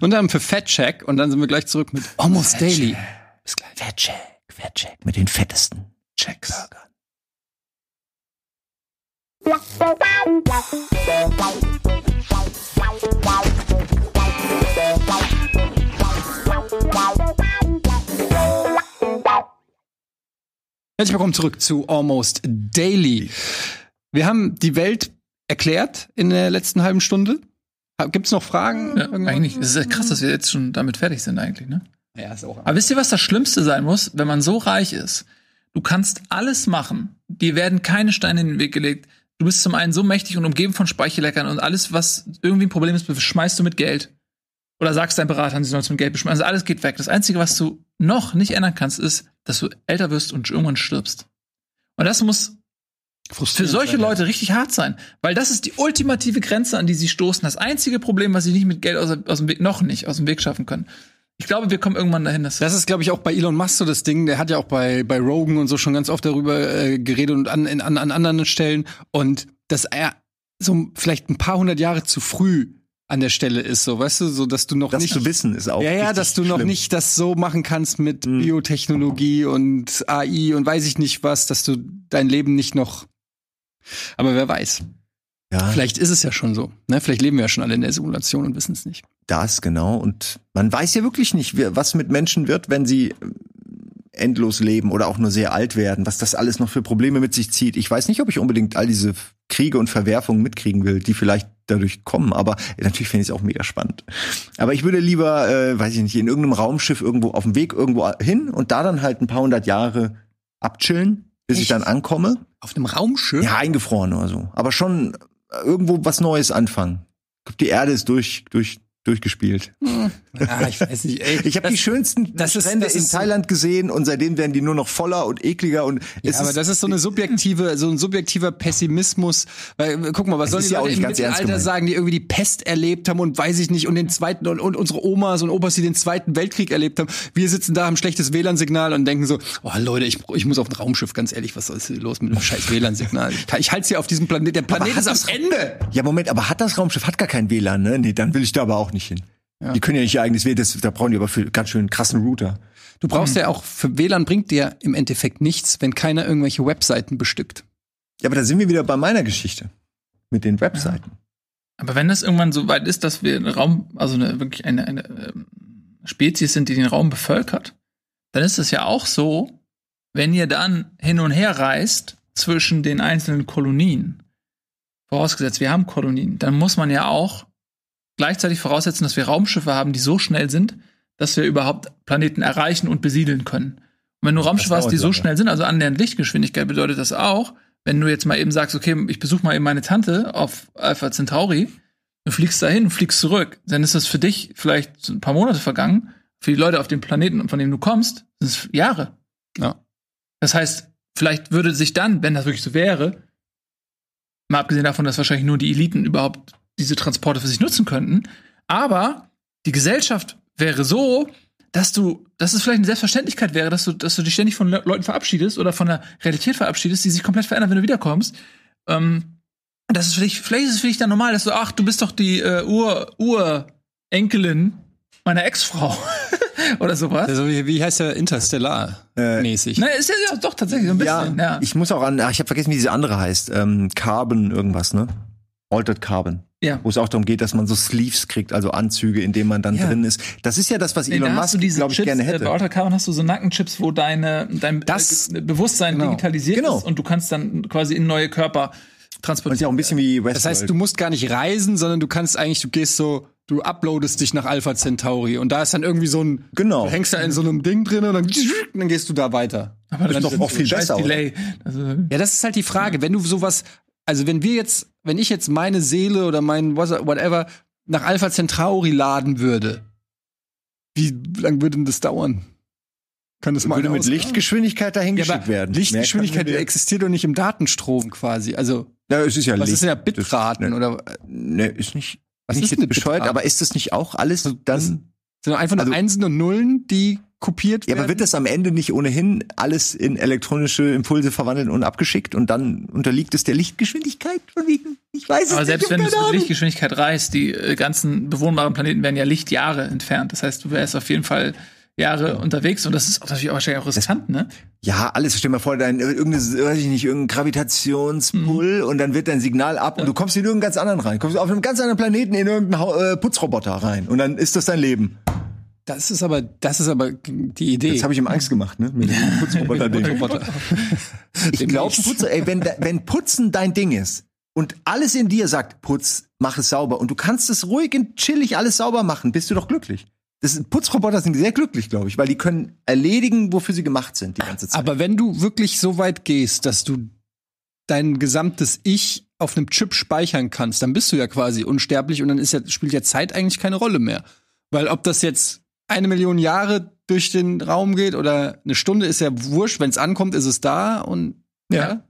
und dann für Fat. Und dann sind wir gleich zurück mit Almost Daily. Bis gleich. Fettcheck, Fettcheck mit den fettesten Checks. Herzlich willkommen zurück zu Almost Daily. Wir haben die Welt erklärt in der letzten halben Stunde. Gibt es noch Fragen? Ja, eigentlich. Es ist ja krass, dass wir jetzt schon damit fertig sind, eigentlich, ne? Ja, ist auch. Aber wisst ihr, was das Schlimmste sein muss, wenn man so reich ist? Du kannst alles machen. Dir werden keine Steine in den Weg gelegt. Du bist zum einen so mächtig und umgeben von Speichelleckern und alles, was irgendwie ein Problem ist, schmeißt du mit Geld. Oder sagst deinem Berater, sie sollen es mit Geld beschmeißen. Also alles geht weg. Das Einzige, was du noch nicht ändern kannst, ist, dass du älter wirst und irgendwann stirbst. Und das muss für solche Leute richtig hart sein, weil das ist die ultimative Grenze, an die sie stoßen. Das einzige Problem, was sie nicht mit Geld aus, aus dem Weg, noch nicht aus dem Weg schaffen können. Ich glaube, wir kommen irgendwann dahin, dass Das ist, glaube ich, auch bei Elon Musk so das Ding. Der hat ja auch bei, bei Rogan und so schon ganz oft darüber äh, geredet und an, in, an, an anderen Stellen. Und dass er so vielleicht ein paar hundert Jahre zu früh an der Stelle ist, so, weißt du, so, dass du noch Das nicht. zu wissen ist auch. ja, ja, dass du noch schlimm. nicht das so machen kannst mit Biotechnologie und AI und weiß ich nicht was, dass du dein Leben nicht noch. Aber wer weiß. Ja, Vielleicht ist es ja schon so. Ne? Vielleicht leben wir ja schon alle in der Simulation und wissen es nicht. das genau. Und man weiß ja wirklich nicht, was mit Menschen wird, wenn sie äh, endlos leben oder auch nur sehr alt werden, was das alles noch für Probleme mit sich zieht. Ich weiß nicht, ob ich unbedingt all diese Kriege und Verwerfungen mitkriegen will, die vielleicht dadurch kommen, aber natürlich finde ich es auch mega spannend. Aber ich würde lieber, äh, weiß ich nicht, in irgendeinem Raumschiff irgendwo auf dem Weg irgendwo hin und da dann halt ein paar hundert Jahre abchillen, bis ich Echt? dann ankomme. Auf einem Raumschiff? Ja, eingefroren oder so. Aber schon irgendwo was Neues anfangen. Ich Die Erde ist durch, durch, durchgespielt. Ah, ich weiß nicht. Ey, Ich habe die schönsten das ist- Strände das in ist so- Thailand gesehen und seitdem werden die nur noch voller und ekliger und es Ja, aber ist, das ist so eine subjektive, so ein subjektiver Pessimismus. Weil, äh, guck mal, was sollen die ja auch Leute im Mittelalter gemeint. sagen, die irgendwie die Pest erlebt haben und weiß ich nicht und den zweiten und, und unsere Omas und Opas, die den zweiten Weltkrieg erlebt haben. Wir sitzen da, haben schlechtes WLAN-Signal und denken so, oh Leute, ich, ich muss auf ein Raumschiff, ganz ehrlich, was ist hier los mit dem scheiß WLAN-Signal? Ich, ich halte hier auf diesem Planet, der Planet hat ist am das- Ende. ja Moment, aber hat das Raumschiff hat gar kein WLAN, ne? Nee, dann will ich da aber auch nicht hin. Die können ja nicht ihr eigenes WLAN, das, da brauchen die aber für ganz schön krassen Router. Du brauchst ja auch, für WLAN bringt dir im Endeffekt nichts, wenn keiner irgendwelche Webseiten bestückt. Ja, aber da sind wir wieder bei meiner Geschichte mit den Webseiten. Aber wenn das irgendwann so weit ist, dass wir einen Raum, also eine, wirklich eine, eine ähm, Spezies sind, die den Raum bevölkert, dann ist es ja auch so, wenn ihr dann hin und her reist zwischen den einzelnen Kolonien, vorausgesetzt, wir haben Kolonien, dann muss man ja auch gleichzeitig voraussetzen, dass wir Raumschiffe haben, die so schnell sind, dass wir überhaupt Planeten erreichen und besiedeln können. Und wenn du Raumschiffe hast, die so lange. schnell sind, also annähernd Lichtgeschwindigkeit, bedeutet das auch, wenn du jetzt mal eben sagst, okay, ich besuche mal eben meine Tante auf Alpha Centauri, du fliegst dahin, fliegst zurück, dann ist das für dich vielleicht ein paar Monate vergangen. Für die Leute auf dem Planeten, von dem du kommst, sind es Jahre. Ja. Das heißt, vielleicht würde sich dann, wenn das wirklich so wäre, mal abgesehen davon, dass wahrscheinlich nur die Eliten überhaupt diese Transporte für sich nutzen könnten, aber die Gesellschaft wäre so, dass du, dass es vielleicht eine Selbstverständlichkeit wäre, dass du, dass du dich ständig von Le Leuten verabschiedest oder von der Realität verabschiedest, die sich komplett verändern, wenn du wiederkommst. Ähm, das ist vielleicht, vielleicht ist es für dich dann normal, dass du, ach, du bist doch die äh, Ur, Urenkelin meiner Ex-Frau oder sowas. Also wie, wie heißt der Interstellar Äh, mäßig? Ne, ist ja, ja doch tatsächlich so ein Ja, bisschen. Ja, ich muss auch an, ach, ich habe vergessen, wie diese andere heißt. Ähm, Carbon irgendwas, ne? Altered Carbon. Ja. Wo es auch darum geht, dass man so Sleeves kriegt, also Anzüge, in denen man dann Ja. drin ist. Das ist ja das, was Nee, Elon Musk, du diese glaube ich, Chips, gerne äh, hätte. Bei Outer Carbon hast du so Nackenchips, wo deine, dein Das- äh, Bewusstsein genau. digitalisiert Genau. ist und du kannst dann quasi in neue Körper Und ist transportieren. ja auch ein bisschen wie Westworld. Das heißt, du musst gar nicht reisen, sondern du kannst eigentlich, du gehst so, du uploadest dich nach Alpha Centauri und da ist dann irgendwie so ein, Genau. du hängst da in so einem Ding drin und dann, und dann gehst du da weiter. Aber das ist doch auch viel besser? Delay. Also, Ja, das ist halt die Frage. Wenn du sowas, also wenn wir jetzt, wenn ich jetzt meine Seele oder mein whatever nach Alpha Centauri laden würde, wie lang würde denn das dauern? Kann das mal würde mit? Lichtgeschwindigkeit dahin ja, geschickt werden. Lichtgeschwindigkeit kann- existiert doch nicht im Datenstrom quasi. Also, Ja, es ist ja was Licht. ist denn ja Bitraten Das- oder Ne, ist nicht. Was nicht ist bescheuert, aber ist das nicht auch alles Das- dann? sind doch einfach nur Also- Einsen und Nullen, die kopiert Ja, werden? aber wird das am Ende nicht ohnehin alles in elektronische Impulse verwandelt und abgeschickt und dann unterliegt es der Lichtgeschwindigkeit von wegen? Ich weiß es aber nicht. selbst ich wenn du mit Ahnung. Lichtgeschwindigkeit reist, die äh, ganzen bewohnbaren Planeten werden ja Lichtjahre entfernt. Das heißt, du wärst auf jeden Fall Jahre unterwegs und das ist natürlich auch wahrscheinlich auch riskant, ne? Ja, alles. Stell dir mal vor, dein irgendeine, weiß ich nicht, irgendein Gravitationspull Mhm. und dann wird dein Signal ab und du kommst in irgendeinen ganz anderen rein. Kommst auf einem ganz anderen Planeten in irgendeinen äh, Putzroboter rein und dann ist das dein Leben. Das ist aber, das ist aber die Idee. Jetzt habe ich ihm Angst gemacht, ne? Mit dem Putzroboter-Ding. Ich glaube, wenn, wenn Putzen dein Ding ist und alles in dir sagt, putz, mach es sauber und du kannst es ruhig und chillig alles sauber machen, bist du doch glücklich. Das, Putzroboter sind sehr glücklich, glaube ich, weil die können erledigen, wofür sie gemacht sind die ganze Zeit. Aber wenn du wirklich so weit gehst, dass du dein gesamtes Ich auf einem Chip speichern kannst, dann bist du ja quasi unsterblich und dann ist ja, spielt ja Zeit eigentlich keine Rolle mehr. Weil ob das jetzt eine Million Jahre durch den Raum geht oder eine Stunde, ist ja wurscht. Wenn es ankommt, ist es da und ja.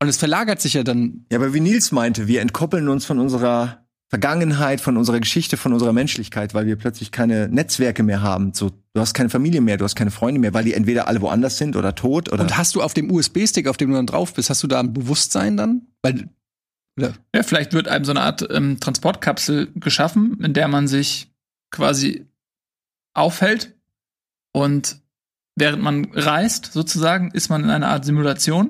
Und es verlagert sich ja dann. Ja, aber wie Nils meinte, wir entkoppeln uns von unserer Vergangenheit, von unserer Geschichte, von unserer Menschlichkeit, weil wir plötzlich keine Netzwerke mehr haben. So, du hast keine Familie mehr, du hast keine Freunde mehr, weil die entweder alle woanders sind oder tot oder. Und hast du auf dem USB-Stick, auf dem du dann drauf bist, hast du da ein Bewusstsein dann? Weil, oder? Ja, vielleicht wird einem so eine Art ähm, Transportkapsel geschaffen, in der man sich quasi aufhält und während man reist, sozusagen, ist man in einer Art Simulation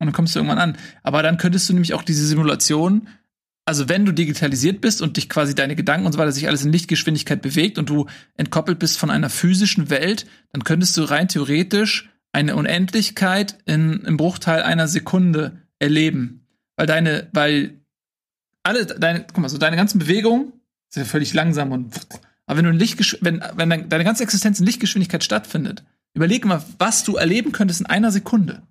und dann kommst du irgendwann an. Aber dann könntest du nämlich auch diese Simulation, also wenn du digitalisiert bist und dich quasi deine Gedanken und so weiter sich alles in Lichtgeschwindigkeit bewegt und du entkoppelt bist von einer physischen Welt, dann könntest du rein theoretisch eine Unendlichkeit in, im Bruchteil einer Sekunde erleben. Weil deine, weil alle deine, guck mal, so deine ganzen Bewegungen sind ja völlig langsam und aber wenn du in Lichtgesch wenn, wenn dein, deine ganze Existenz in Lichtgeschwindigkeit stattfindet, überleg mal, was du erleben könntest in einer Sekunde.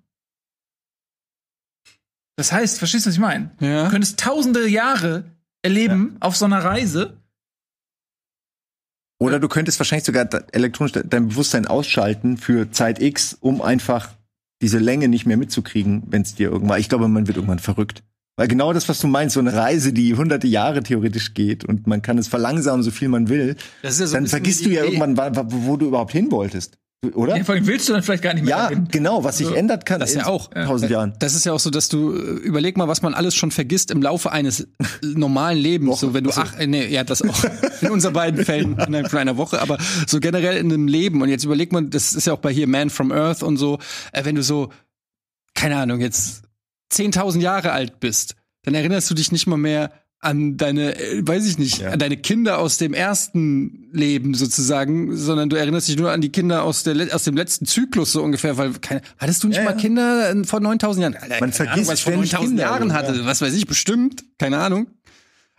Das heißt, verstehst du, was ich meine? Ja. Du könntest tausende Jahre erleben auf so einer Reise. Oder du könntest wahrscheinlich sogar elektronisch de- dein Bewusstsein ausschalten für Zeit X, um einfach diese Länge nicht mehr mitzukriegen, wenn es dir irgendwann. Ich glaube, man wird irgendwann verrückt. Weil genau das, was du meinst, so eine Reise, die hunderte Jahre theoretisch geht und man kann es verlangsamen, so viel man will, Das ist ja so dann vergisst du ja Idee. irgendwann, wa- wa- wo du überhaupt hin wolltest. Oder? Ja, vor allem willst du dann vielleicht gar nicht mehr Ja, dahin. genau, was sich So. ändert kann Das in ja auch. tausend Jahren. Das ist ja auch so, dass du äh, überleg mal, was man alles schon vergisst im Laufe eines normalen Lebens. So, wenn du ach, äh, nee, ja, das auch in unseren beiden Fällen innerhalb von einer Woche, aber so generell in einem Leben. Und jetzt überleg mal, das ist ja auch bei hier Man from Earth und so, äh, wenn du so, keine Ahnung, jetzt 10.000 Jahre alt bist, dann erinnerst du dich nicht mal mehr an deine, äh, weiß ich nicht, Ja. an deine Kinder aus dem ersten Leben sozusagen, sondern du erinnerst dich nur an die Kinder aus, der, aus dem letzten Zyklus so ungefähr, weil keine, hattest du nicht Ja, mal ja. Kinder äh, vor 9000 Jahren? Alter, Man vergisst Ahnung, was ich vor ständig 9000 Kinder, Jahren ja. hatte, was weiß ich, bestimmt, keine Ahnung.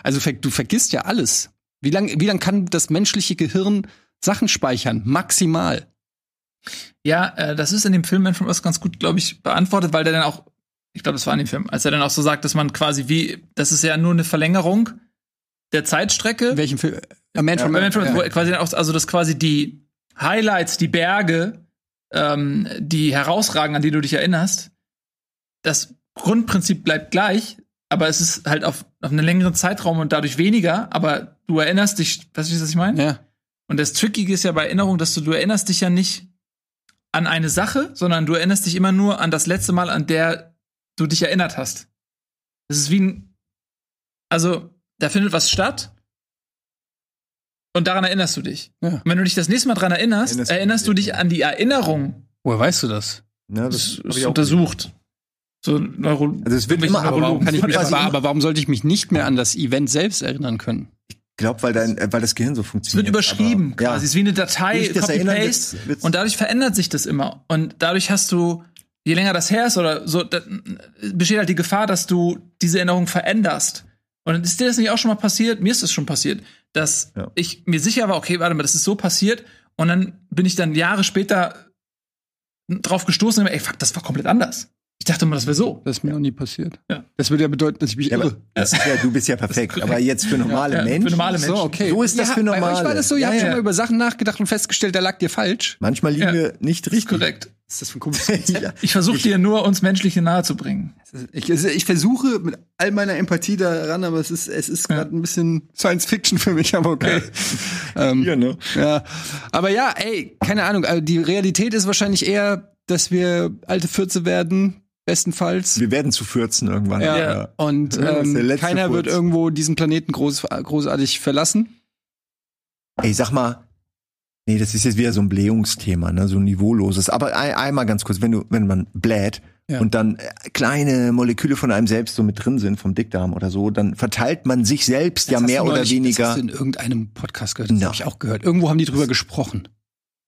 Also du vergisst ja alles. Wie lang, wie lang kann das menschliche Gehirn Sachen speichern? Maximal. Ja, äh, das ist in dem Film Man from Earth ganz gut, glaube ich, beantwortet, weil der dann auch, ich glaube, das war in dem Film, als er dann auch so sagt, dass man quasi wie, das ist ja nur eine Verlängerung der Zeitstrecke. In welchem Film? A Man from Bei Man from Ja. quasi auch, also dass quasi die Highlights, die Berge, ähm, die herausragen, an die du dich erinnerst, das Grundprinzip bleibt gleich, aber es ist halt auf, auf einen längeren Zeitraum und dadurch weniger, aber du erinnerst dich, weißt du, was ich meine? Ja. Und das Trickige ist ja bei Erinnerung, dass du, du erinnerst dich ja nicht an eine Sache, sondern du erinnerst dich immer nur an das letzte Mal, an der du dich erinnert hast. Das ist wie ein, also, da findet was statt. Und daran erinnerst du dich. Ja. Und wenn du dich das nächste Mal daran erinnerst, Erinnerst du erinnerst du dich, an die Erinnerung. Woher weißt du das? Ne, Das das ist untersucht. So Neuro Also es wird immer Aber warum, Neurologen. kann ich mich, aber, aber warum sollte ich mich nicht mehr an das Event selbst erinnern können? Ich glaube, weil, dein- äh, weil das Gehirn so Es wird funktioniert. überschrieben Aber, quasi. Es ist wie eine Datei, Copy-Paste. Und dadurch verändert sich das immer. Und dadurch hast du, je länger das her ist oder so, besteht halt die Gefahr, dass du diese Erinnerung veränderst. Und ist dir das nicht auch schon mal passiert? Mir ist das schon passiert, dass Ja. ich mir sicher war, okay, warte mal, das ist so passiert. Und dann bin ich dann Jahre später drauf gestoßen und ey, fuck, das war komplett anders. Ich dachte immer, das wäre so. Das ist mir noch nie passiert. Ja. Das würde ja bedeuten, dass ich mich Ja, irre. das ist ja, du bist ja perfekt. Aber jetzt für normale Ja, für Menschen. normale Menschen. So, okay. So ist das ja, für Bei euch Normale. war das so, ihr Ja, habt ja. schon mal über Sachen nachgedacht und festgestellt, da lag dir falsch. Manchmal liegen Ja. wir nicht Ist richtig. korrekt. Was ist das für ein komisches ja. Ich versuche dir nur, uns Menschliche nahe zu bringen. Ich, also ich versuche mit all meiner Empathie daran, aber es ist, es ist Ja. gerade ein bisschen Science Fiction für mich, aber okay. Ähm, Ja, ne? ja. Aber ja, ey, keine Ahnung. Also die Realität ist wahrscheinlich eher, dass wir alte Fürze werden, bestenfalls. Wir werden zu 14 irgendwann. Ja. Ja. Und Ja, das ähm, keiner wird Furz. irgendwo diesen Planeten groß, großartig verlassen. Ey, sag mal, nee, das ist jetzt wieder so ein Blähungsthema, ne, so ein niveauloses. Aber ein, einmal ganz kurz, wenn du, wenn man bläht Ja. und dann äh, kleine Moleküle von einem selbst so mit drin sind vom Dickdarm oder so, dann verteilt man sich selbst ja Das hast mehr oder Das weniger. hast du in irgendeinem Podcast gehört. Das Ja. habe ich auch gehört. Irgendwo haben die drüber gesprochen.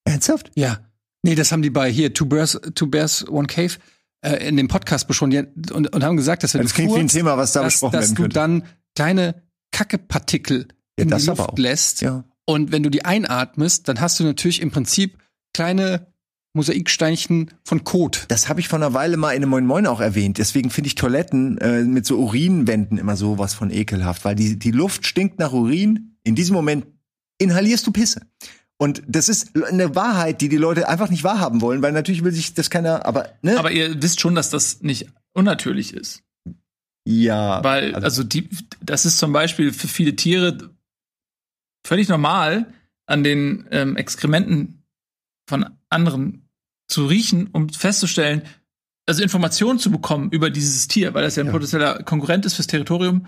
Ernsthaft? Ja. Nee, das haben die bei hier, Two Bears, Two Bears, One Cave, äh, in dem Podcast besprochen und, und haben gesagt, dass wenn Das du klingt wie ein furzt, Thema, was da dass, besprochen dass werden du könnte. dann kleine Kackepartikel Ja, in das die Luft lässt. Ja. Und wenn du die einatmest, dann hast du natürlich im Prinzip kleine Mosaiksteinchen von Kot. Das habe ich vor einer Weile mal in einem Moin Moin auch erwähnt. Deswegen finde ich Toiletten äh, mit so Urinwänden immer sowas von ekelhaft, weil die, die Luft stinkt nach Urin. In diesem Moment inhalierst du Pisse. Und das ist eine Wahrheit, die die Leute einfach nicht wahrhaben wollen, weil natürlich will sich das keiner, aber, ne? Aber ihr wisst schon, dass das nicht unnatürlich ist. ja. Weil, also die, das ist zum Beispiel für viele Tiere völlig normal, an den ähm, Exkrementen von anderen zu riechen, um festzustellen, also Informationen zu bekommen über dieses Tier, weil das ja ein Ja. potenzieller Konkurrent ist fürs Territorium.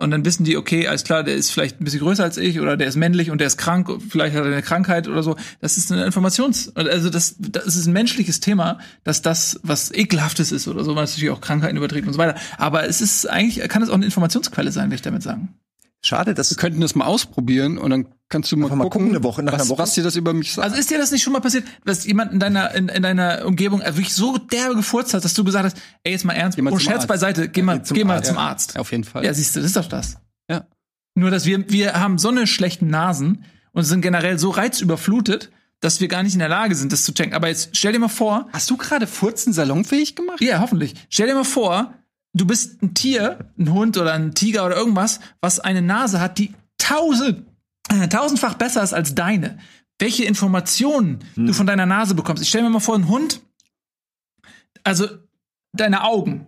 Und dann wissen die, okay, alles klar, der ist vielleicht ein bisschen größer als ich oder der ist männlich und der ist krank, vielleicht hat er eine Krankheit oder so. Das ist eine Informations-, also das, das ist ein menschliches Thema, dass das was ekelhaftes ist oder so, weil es natürlich auch Krankheiten überträgt und so weiter. Aber es ist eigentlich, kann es auch eine Informationsquelle sein, will ich damit sagen. Schade, dass Wir könnten das mal ausprobieren und dann kannst du mal Einfach mal gucken, gucken, eine Woche, nach was, einer Woche. was dir das über mich sagt. Also ist dir das nicht schon mal passiert, dass jemand in deiner, in, in deiner Umgebung wirklich so derbe gefurzt hat, dass du gesagt hast, ey, jetzt mal ernst, mal oh, Scherz Arzt. beiseite, geh mal, geh zum geh mal Arzt. zum Ja. Arzt. auf jeden Fall. Ja, siehst du, das ist doch das. Ja. Nur, dass wir, wir haben so eine schlechten Nasen und sind generell so reizüberflutet, dass wir gar nicht in der Lage sind, das zu checken. Aber jetzt stell dir mal vor, Hast du gerade Furzen salonfähig gemacht? ja, hoffentlich. Stell dir mal vor, du bist ein Tier, ein Hund oder ein Tiger oder irgendwas, was eine Nase hat, die tausend, äh, tausendfach besser ist als deine. Welche Informationen du von deiner Nase bekommst. Ich stell mir mal vor, ein Hund, also deine Augen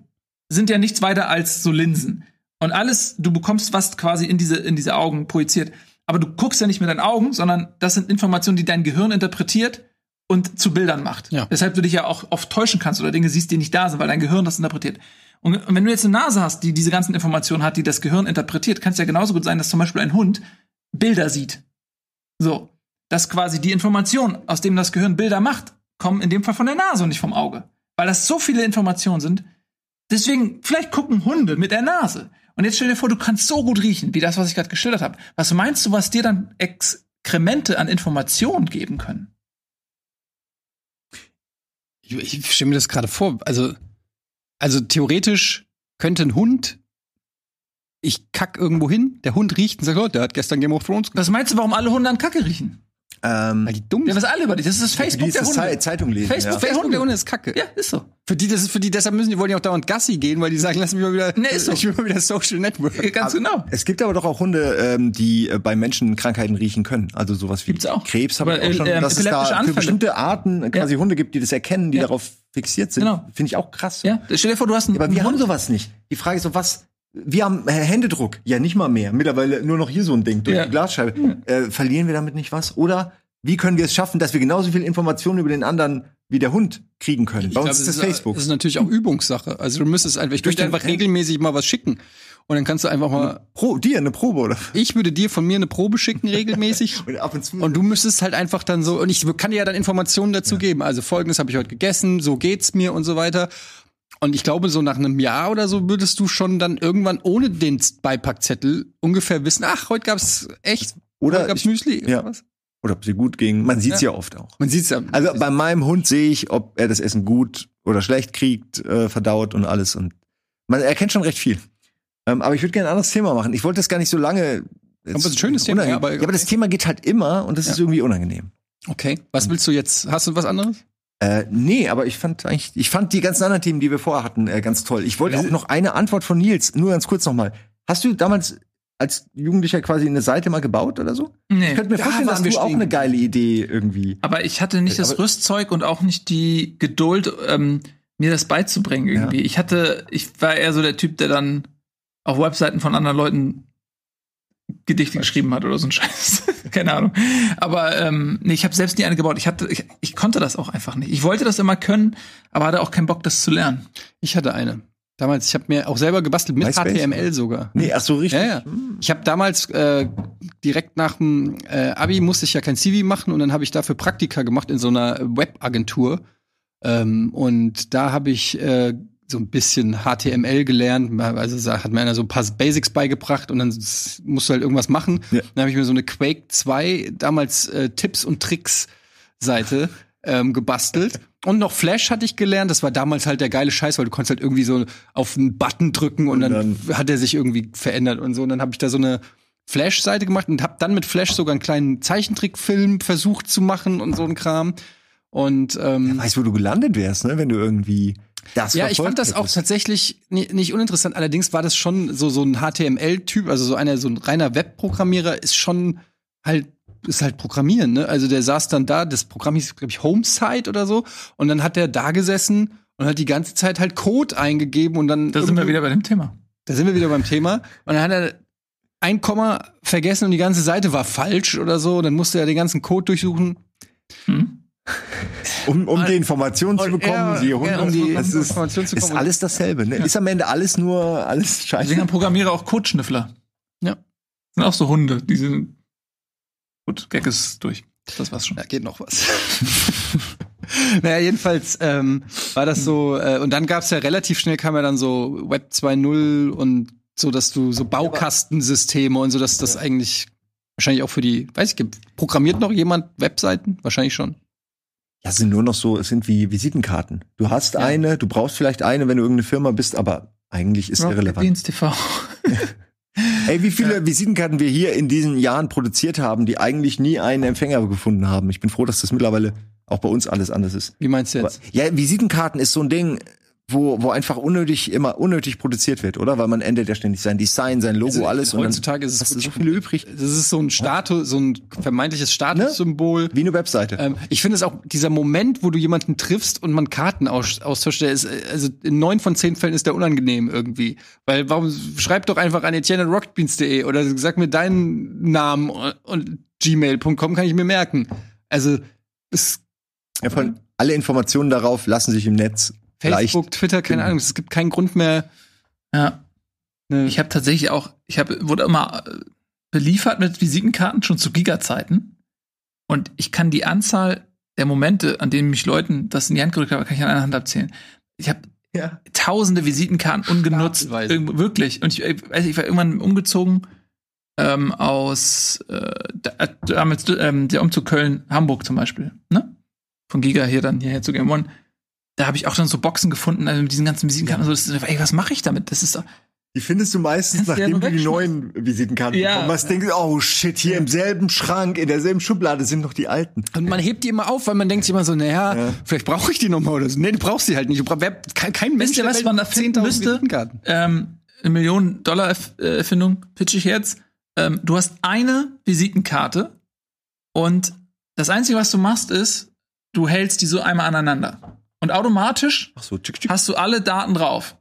sind ja nichts weiter als so Linsen. Und alles, du bekommst was quasi in diese, in diese Augen projiziert. Aber du guckst ja nicht mit deinen Augen, sondern das sind Informationen, die dein Gehirn interpretiert und zu Bildern macht. Ja. Deshalb du dich ja auch oft täuschen kannst oder Dinge siehst, die nicht da sind, weil dein Gehirn das interpretiert. Und, und wenn du jetzt eine Nase hast, die diese ganzen Informationen hat, die das Gehirn interpretiert, kann es ja genauso gut sein, dass zum Beispiel ein Hund Bilder sieht. So. Dass quasi die Informationen, aus dem das Gehirn Bilder macht, kommen in dem Fall von der Nase und nicht vom Auge. Weil das so viele Informationen sind. Deswegen, vielleicht gucken Hunde mit der Nase. Und jetzt stell dir vor, du kannst so gut riechen, wie das, was ich gerade geschildert habe. Was meinst du, was dir dann Exkremente an Informationen geben können? Ich, ich stelle mir das gerade vor. Also, also theoretisch könnte ein Hund, ich kack irgendwo hin, der Hund riecht und sagt, oh, der hat gestern Game of Thrones geguckt. Was meinst du, warum alle Hunde an Kacke riechen? ähm, Weil die dumm Wir sind. wissen alle über dich. Das ist das für die Facebook ist der das Hunde. Ze- Zeitung lesen. Facebook ja. der Facebook Hunde. der Hunde ist kacke. Ja, ist so. Für die, das ist für die, deshalb müssen die wollen ja auch dauernd Gassi gehen, weil die sagen, lass mich mal wieder, Nee, ist so. ich will mal wieder Social Network. Ganz genau. Es gibt aber doch auch Hunde, ähm, die äh, bei Menschen Krankheiten riechen können. Also sowas wie Gibt's auch. Krebs habe Aber, ich auch schon. äh, dass es da für bestimmte Arten quasi Hunde gibt, die das erkennen, die Ja. darauf fixiert sind. Genau. Finde ich auch krass. Ja, stell dir vor, du hast einen, Aber wir einen haben Hund. sowas nicht. Die Frage ist so, was, wir haben äh, Händedruck, ja nicht mal mehr, mittlerweile nur noch hier so ein Ding durch Ja. die Glasscheibe. Äh, verlieren wir damit nicht was? Oder wie können wir es schaffen, dass wir genauso viel Informationen über den anderen wie der Hund kriegen können? Bei Ich uns glaub, ist das Facebook. Das ist natürlich auch Übungssache. Also du müsstest einfach, ich könnte den- einfach regelmäßig mal was schicken. Und dann kannst du einfach mal, Pro, dir eine Probe oder? ich würde dir von mir eine Probe schicken regelmäßig. Und ab und zu. Und du müsstest halt einfach dann so, und ich kann dir ja dann Informationen dazu geben. Also folgendes habe ich heute gegessen, so geht's mir und so weiter. Und ich glaube, so nach einem Jahr oder so würdest du schon dann irgendwann ohne den Beipackzettel ungefähr wissen, ach, heute gab's echt, Oder heute gab's ich- Müsli. ja. oder was? oder ob sie gut ging. Man sieht es ja. oft auch. Man sieht's ja. Also bei meinem Hund sehe ich, ob er das Essen gut oder schlecht kriegt, äh, verdaut und alles. Und man erkennt schon recht viel. Ähm, aber ich würde gerne ein anderes Thema machen. Ich wollte das gar nicht so lange. Aber es ist ein schönes Thema, ja, aber- ja, aber das Thema geht halt immer und das ist irgendwie unangenehm. okay. Was willst du jetzt? Hast du was anderes? Äh, nee, aber ich fand eigentlich, ich fand die ganzen anderen Themen, die wir vorher hatten, äh, ganz toll. Ich wollte auch noch eine Antwort von Nils, nur ganz kurz nochmal. Hast du damals als Jugendlicher quasi eine Seite mal gebaut oder so? Nee. Ich könnte mir Da vorstellen, dass du auch stehen eine geile Idee irgendwie. Aber ich hatte nicht das Aber- Rüstzeug und auch nicht die Geduld, ähm, mir das beizubringen irgendwie. Ich hatte, ich war eher so der Typ, der dann auf Webseiten von anderen Leuten Gedichte geschrieben hat oder so ein Scheiß. Keine Ahnung. Aber ähm, nee, ich habe selbst nie eine gebaut. Ich hatte, ich, ich konnte das auch einfach nicht. Ich wollte das immer können, aber hatte auch keinen Bock, das zu lernen. Ich hatte eine. Damals, ich habe mir auch selber gebastelt mit MySpace? HTML sogar. Nee, ach so richtig. Ja, ja. Ich habe damals äh, direkt nach dem äh, Abi musste ich ja kein CV machen und dann habe ich dafür Praktika gemacht in so einer Webagentur. Ähm, und da habe ich äh, so ein bisschen HTML gelernt. Also hat mir einer so ein paar Basics beigebracht und dann musst du halt irgendwas machen. Ja. Dann habe ich mir so eine Quake 2 damals äh, Tipps und Tricks Seite ähm, gebastelt. Und noch Flash hatte ich gelernt. Das war damals halt der geile Scheiß, weil du konntest halt irgendwie so auf einen Button drücken und, dann, dann- hat er sich irgendwie verändert und so. Und dann habe ich da so eine Flash-Seite gemacht und habe dann mit Flash sogar einen kleinen Zeichentrickfilm versucht zu machen und so ein Kram. Und ähm, Weißt, wo du gelandet wärst, ne, wenn du irgendwie das ja, ich fand das auch tatsächlich ni- nicht uninteressant. Allerdings war das schon so so ein HTML-Typ, also so einer so ein reiner Webprogrammierer ist schon halt ist halt Programmieren. Ne? Also der saß dann da, das Programm hieß glaube ich Homesite oder so, und dann hat der da gesessen und hat die ganze Zeit halt Code eingegeben und dann Da sind wir wieder bei dem Thema. da sind wir wieder beim Thema. Und dann hat er ein Komma vergessen und die ganze Seite war falsch oder so. Und dann musste er den ganzen Code durchsuchen. Hm? Um, um die Informationen zu bekommen, er- die ja, Hunde, um die das ist, Informationen zu ist bekommen. alles dasselbe. Ne? Ist am Ende alles nur alles scheiße. Deswegen haben Programmierer auch Codeschnüffler. Ja. Sind auch so Hunde, die sind. Gut, Gag ist durch. Das war's schon. Da geht noch was. naja, jedenfalls ähm, war das so, äh, und dann gab's ja relativ schnell kam ja dann so Web 2.0 und so, dass du so Baukastensysteme und so, dass das eigentlich wahrscheinlich auch für die, weiß ich, programmiert noch jemand Webseiten? Wahrscheinlich schon. Ja, sind nur noch so, es sind wie Visitenkarten. Du hast Ja. eine, du brauchst vielleicht eine, wenn du irgendeine Firma bist, aber eigentlich ist irrelevant. Dienst TV. Ey, wie viele Visitenkarten wir hier in diesen Jahren produziert haben, die eigentlich nie einen Empfänger gefunden haben. Ich bin froh, dass das mittlerweile auch bei uns alles anders ist. Wie meinst du Aber, jetzt? ja, Visitenkarten ist so ein Ding, wo, wo einfach unnötig, immer unnötig produziert wird, oder? Weil man ändert ja ständig sein Design, sein Logo, Also, alles. heutzutage ist es so viele übrig. Das ist so ein Status, so ein vermeintliches Statussymbol. Wie eine Webseite. Ähm, ich finde es auch, dieser Moment, wo du jemanden triffst und man Karten aus, austauscht, der ist, äh, also in neun von zehn Fällen ist der unangenehm irgendwie. Weil warum schreib doch einfach an etienne.rockbeans.de oder sag mir deinen Namen und, und gmail.com kann ich mir merken. Also es, ja, von, alle Informationen darauf lassen sich im Netz Facebook, leicht. Twitter, keine. Ahnung, es gibt keinen Grund mehr. Ja. Ne, Ich habe tatsächlich auch, ich habe wurde immer äh, beliefert mit Visitenkarten schon zu Giga-Zeiten. Und ich kann die Anzahl der Momente, an denen mich Leuten das in die Hand gedrückt haben, kann ich an einer Hand abzählen. Ich habe Ja. tausende Visitenkarten ungenutzt. Irgendwo, wirklich. Und ich, ich weiß, ich war irgendwann umgezogen ähm, aus äh, äh, damals ähm, der Umzug Köln-Hamburg zum Beispiel, ne? Von Giga hier dann hierher zu Game One. Da habe ich auch dann so Boxen gefunden, also mit diesen ganzen Visitenkarten. und So, das, ey, was mache ich damit? Das ist. Die findest du meistens, ja nachdem du die neuen Visitenkarten Ja. bekommen hast, denkst oh shit, hier im selben Schrank, in derselben Schublade sind noch die alten. Und man hebt die immer auf, weil man denkt sich immer so, naja, Ja. vielleicht brauche ich die nochmal oder so. Nee, du brauchst sie halt nicht. Brauch, wer, kein, kein Mensch, der was man da finden 10.000 müsste? Visitenkarten. ähm, eine Million-Dollar-Erfindung, pitch ich jetzt. Ähm, du hast eine Visitenkarte und das Einzige, was du machst, ist, du hältst die so einmal aneinander. Und automatisch so, tschick, tschick. hast du alle Daten drauf.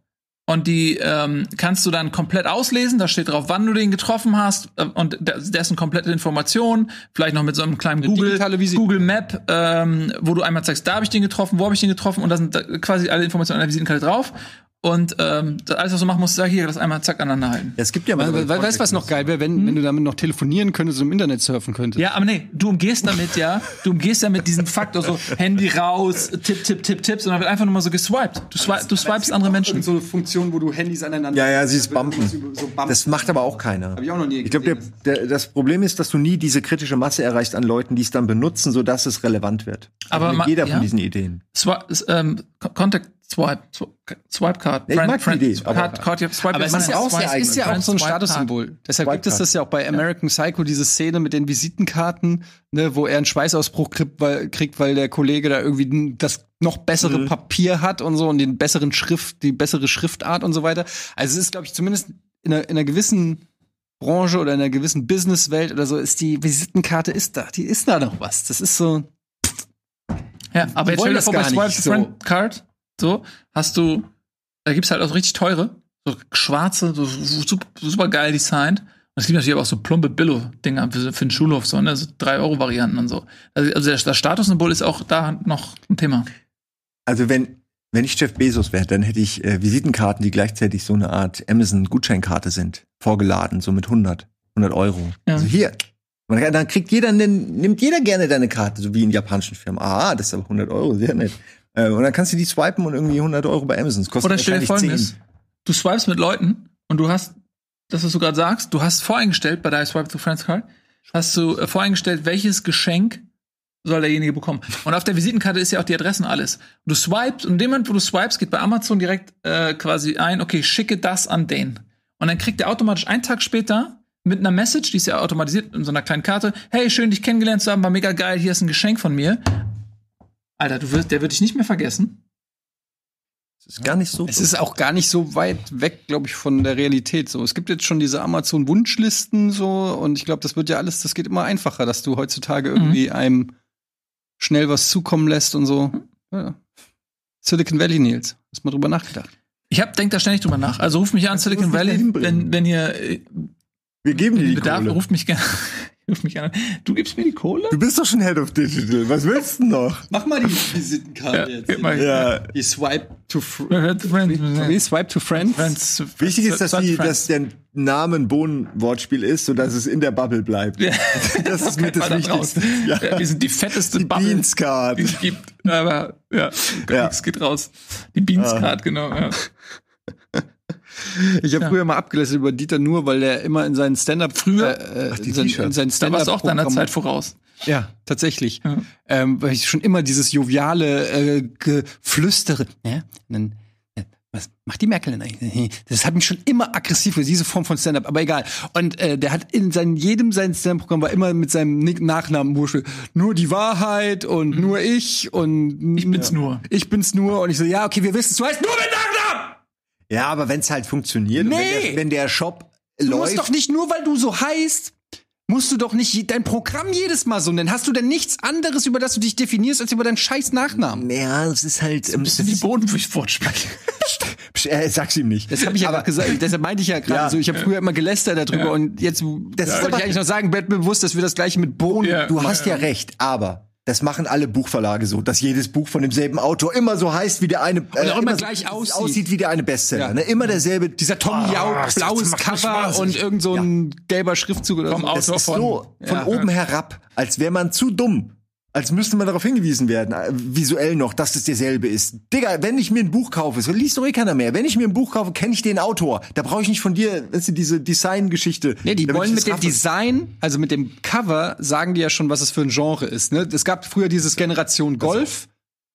Und die ähm, kannst du dann komplett auslesen. Da steht drauf, wann du den getroffen hast äh, und dessen komplette Information. Vielleicht noch mit so einem kleinen Google, Google Map, ähm, wo du einmal zeigst, da habe ich den getroffen, wo habe ich den getroffen und da sind da quasi alle Informationen an der Visitenkarte drauf. Und ähm, das alles, was du machen musst, sag hier, das einmal zack aneinander halten. Ja, es gibt ja mal. We we weißt du, was noch geil wäre, wenn, wenn du damit noch telefonieren könntest und im Internet surfen könntest? Ja, aber nee, du umgehst damit ja, du umgehst ja mit diesem Faktor so Handy raus, Tipp, Tipp, Tipp, Tipp, sondern wird einfach nur mal so geswiped. Du, swi du swipest andere Menschen. So eine Funktion, wo du Handys aneinander. Ja, ja, sie ist bumpen. So bumpen. Das macht aber auch keiner. Hab ich auch noch nie Ich glaube, der, gesehen. der, das Problem ist, dass du nie diese kritische Masse erreichst an Leuten, die es dann benutzen, sodass es relevant wird. Aber Also jeder ja. von diesen Ideen. Swi ähm, Co- Contact Swipe, Sw- Swipe Card, Ja, ich mag die Idee, aber- Card, Card, ja, Swipe Aber es Card, ist ja auch, Swipe- es ist ja auch so ein Swipe Card. Statussymbol. Deshalb gibt es das ja auch bei American Psycho, diese Szene mit den Visitenkarten, ne, wo er einen Schweißausbruch kriegt, weil, kriegt, weil der Kollege da irgendwie das noch bessere Mhm. Papier hat und so und den besseren Schrift, die bessere Schriftart und so weiter. Also es ist, glaube ich, zumindest in einer, in einer gewissen Branche oder in einer gewissen Businesswelt oder so ist die Visitenkarte ist da, die ist da noch was. Das ist so. Ja, aber jetzt stell dir das vor, bei Swipe so. Friend Card, so, hast du, da gibt's halt auch richtig teure, so schwarze, so super, super geil designt. Und es gibt natürlich aber auch so plumpe Billo-Dinger für, für den Schulhof, so, ne, so 3-Euro-Varianten und so. Also, also das Statussymbol ist auch da noch ein Thema. Also wenn, wenn ich Jeff Bezos wäre, dann hätte ich äh, Visitenkarten, die gleichzeitig so eine Art Amazon-Gutscheinkarte sind, vorgeladen, so mit 100, 100 Euro. Ja. Also hier. Man Dann kriegt jeder, nimmt jeder gerne deine Karte, so wie in japanischen Firmen. Ah, das ist aber 100 Euro, sehr nett. Äh, und dann kannst du die swipen und irgendwie 100 Euro bei Amazon. Das kostet Oder stell dir folgendes. 10. Du swipest mit Leuten und du hast, das, was du gerade sagst, du hast voreingestellt bei deiner Swipe to Friends Card, hast du äh, voreingestellt, welches Geschenk soll derjenige bekommen. Und auf der Visitenkarte ist ja auch die Adresse und alles. Du swipest und in dem Moment, wo du swipest, geht bei Amazon direkt äh, quasi ein, okay, schicke das an den. Und dann kriegt er automatisch einen Tag später mit einer Message, die ist ja automatisiert in so einer kleinen Karte, hey, schön dich kennengelernt zu haben, war mega geil, hier ist ein Geschenk von mir. Alter, du wirst, der wird dich nicht mehr vergessen. Das ist gar nicht so. Es ist auch gar nicht so weit weg, glaube ich, von der Realität. So, es gibt jetzt schon diese Amazon-Wunschlisten so und ich glaube, das wird ja alles, das geht immer einfacher, dass du heutzutage irgendwie einem schnell was zukommen lässt und so. Ja. Silicon Valley, Nils, hast mal drüber nachgedacht? Ich hab, denk da ständig drüber nach. Also ruf mich an, musst Silicon Valley, wenn, wenn ihr äh, Wir geben dir die Bedarf, Kohle. ruft mich gerne. Ruft mich an. Du gibst mir die Kohle? Du bist doch schon Head of Digital. Was willst du noch? Mach mal die Visitenkarte Ja, gib mal- Ja. Die Swipe to Friend. Friends. Wie Swipe to Friend? Friends. Wichtig ist, dass, Friends. die, dass der Name ein Bohnenwortspiel ist, sodass es in der Bubble bleibt. Ja. Das ist mit das Wichtigste. raus. Ja. Ja, wir sind die fetteste Die Bubble, Beanscard. die es gibt. Aber ja, Ja. nichts geht raus. Die Beanscard, genau. Ja. Ich habe Ja. früher mal abgelästert über Dieter nur, weil der immer in seinen Stand-up Früher? äh, äh, Ach, in sein, in seinen Da Stand-up du auch deiner Zeit voraus. Ja, tatsächlich. Ja. Ähm, weil ich schon immer dieses joviale äh, Geflüstere. Ja, dann, äh, was macht die Merkel denn eigentlich? Das hat mich schon immer aggressiv für diese Form von Stand-up, aber egal. Und äh, der hat in seinem, jedem sein Stand-up-Programm war immer mit seinem Nachnamen Wurstel. Nur die Wahrheit und nur ich und Ich bin's nur. Ich bin's nur. Und ich so, ja, okay, wir wissen, du heißt nur mit Nachnamen! Ja, aber wenn es halt funktioniert, Nee. wenn, der, wenn der Shop Du musst läuft, doch nicht nur, weil du so heißt, musst du doch nicht dein Programm jedes Mal so nennen. Hast du denn nichts anderes, über das du dich definierst, als über deinen scheiß Nachnamen? ja, es ist halt, ähm, Ein bisschen wie Bodenfurcht sprechen. Psch, äh, sag's ihm nicht. Das habe ich ja gerade gesagt. Deshalb meinte ich ja gerade Ja. so. Ich habe früher immer gelästert darüber Ja. und jetzt das ist wollte aber- ich eigentlich noch sagen. Mir bewusst, dass wir das gleiche mit Bohnen. Ja. Du hast ja recht, aber das machen alle Buchverlage so, dass jedes Buch von demselben Autor immer so heißt wie der eine, äh, immer so- gleich aussieht. aussieht wie der eine Bestseller. Ja. Ne? Immer derselbe. Dieser Tommy Ah, Jauk, das blaues Cover und irgend so ein gelber Schriftzug oder Vom so. Autor Das ist von- so von Ja. oben herab, als wäre man zu dumm. Als müsste man darauf hingewiesen werden, äh, visuell noch, dass es derselbe ist. Digga, wenn ich mir ein Buch kaufe, so liest doch eh keiner mehr. Wenn ich mir ein Buch kaufe, kenne ich den Autor. Da brauche ich nicht von dir, weißt du, diese Design-Geschichte. Nee, die wollen mit dem raffe. Design, also mit dem Cover, sagen die ja schon, was es für ein Genre ist. Ne? Es gab früher dieses Generation Golf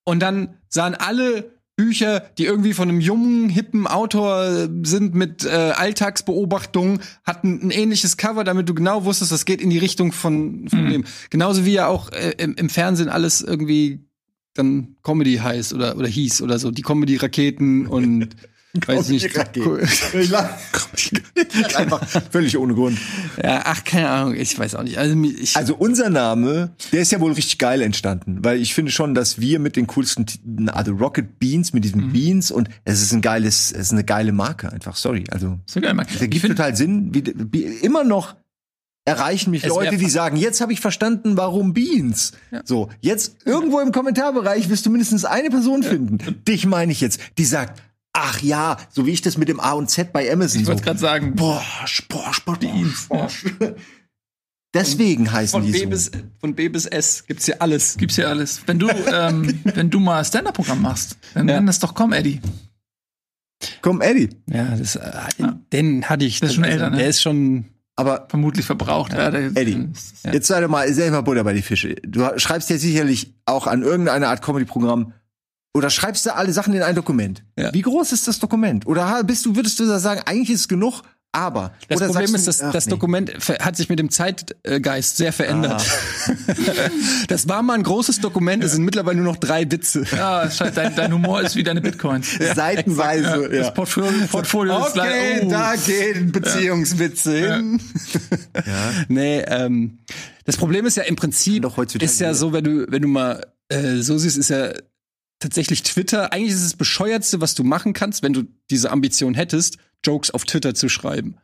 und dann sahen alle Bücher, die irgendwie von einem jungen, hippen Autor äh, sind mit äh, Alltagsbeobachtungen, hatten ein ähnliches Cover, damit du genau wusstest, das geht in die Richtung von, von dem. Genauso wie ja auch äh, im, im Fernsehen alles irgendwie dann Comedy heißt oder, oder hieß oder so. Die Comedy-Raketen und Weiß nicht. Ich lach, ich lach einfach völlig ohne Grund. Ja, ach, keine Ahnung, ich weiß auch nicht. Also, ich, Also unser Name, der ist ja wohl richtig geil entstanden, weil ich finde schon, dass wir mit den coolsten, Titeln, also Rocket Beans mit diesen Beans und es ist ein geiles, es ist eine geile Marke einfach. Sorry, also So geil, Mann. der Ich gibt total Sinn. Wie, wie, immer noch erreichen mich Es Leute, die sagen, jetzt habe ich verstanden, warum Beans. So, jetzt irgendwo im Kommentarbereich wirst du mindestens eine Person finden. Dich meine ich jetzt, die sagt, ach ja, so wie ich das mit dem A und Z bei Amazon ich wollte so. gerade sagen, Bosch, Bosch, Bosch, Beans. Bosch. Deswegen heißen von die B so. bis von B bis S gibt's hier alles. gibt's ja alles. Wenn du, ähm, wenn du mal Stand-Up-Programm machst, dann Ja. nenn das doch komm, Eddie. Komm, Eddie. Ja, das, äh, den hatte ich. Der ist schon also, älter, ne? Der ist schon. Aber Vermutlich verbraucht. Ja, der, Eddie, Ja. jetzt sei doch mal selber Butter bei die Fische. Du schreibst ja sicherlich auch an irgendeine Art Comedy-Programm oder schreibst du alle Sachen in ein Dokument. Ja. Wie groß ist das Dokument? Oder bist du, würdest du da sagen, eigentlich ist es genug, aber. Das oder Problem ist, dass ach, das nee. Dokument hat sich mit dem Zeitgeist sehr verändert. das war mal ein großes Dokument, es sind mittlerweile nur noch drei Witze. Ja, scheint- dein, dein Humor ist wie deine Bitcoins. Seitenweise, ja. Das Portfolio, Portfolio ist Okay, leider, oh. da gehen Beziehungswitze hin. Nee, ähm, das Problem ist ja im Prinzip, ist ja so, wenn du, wenn du mal äh, so siehst, ist ja tatsächlich Twitter, eigentlich ist es das bescheuertste, was du machen kannst, wenn du diese Ambition hättest, Jokes auf Twitter zu schreiben.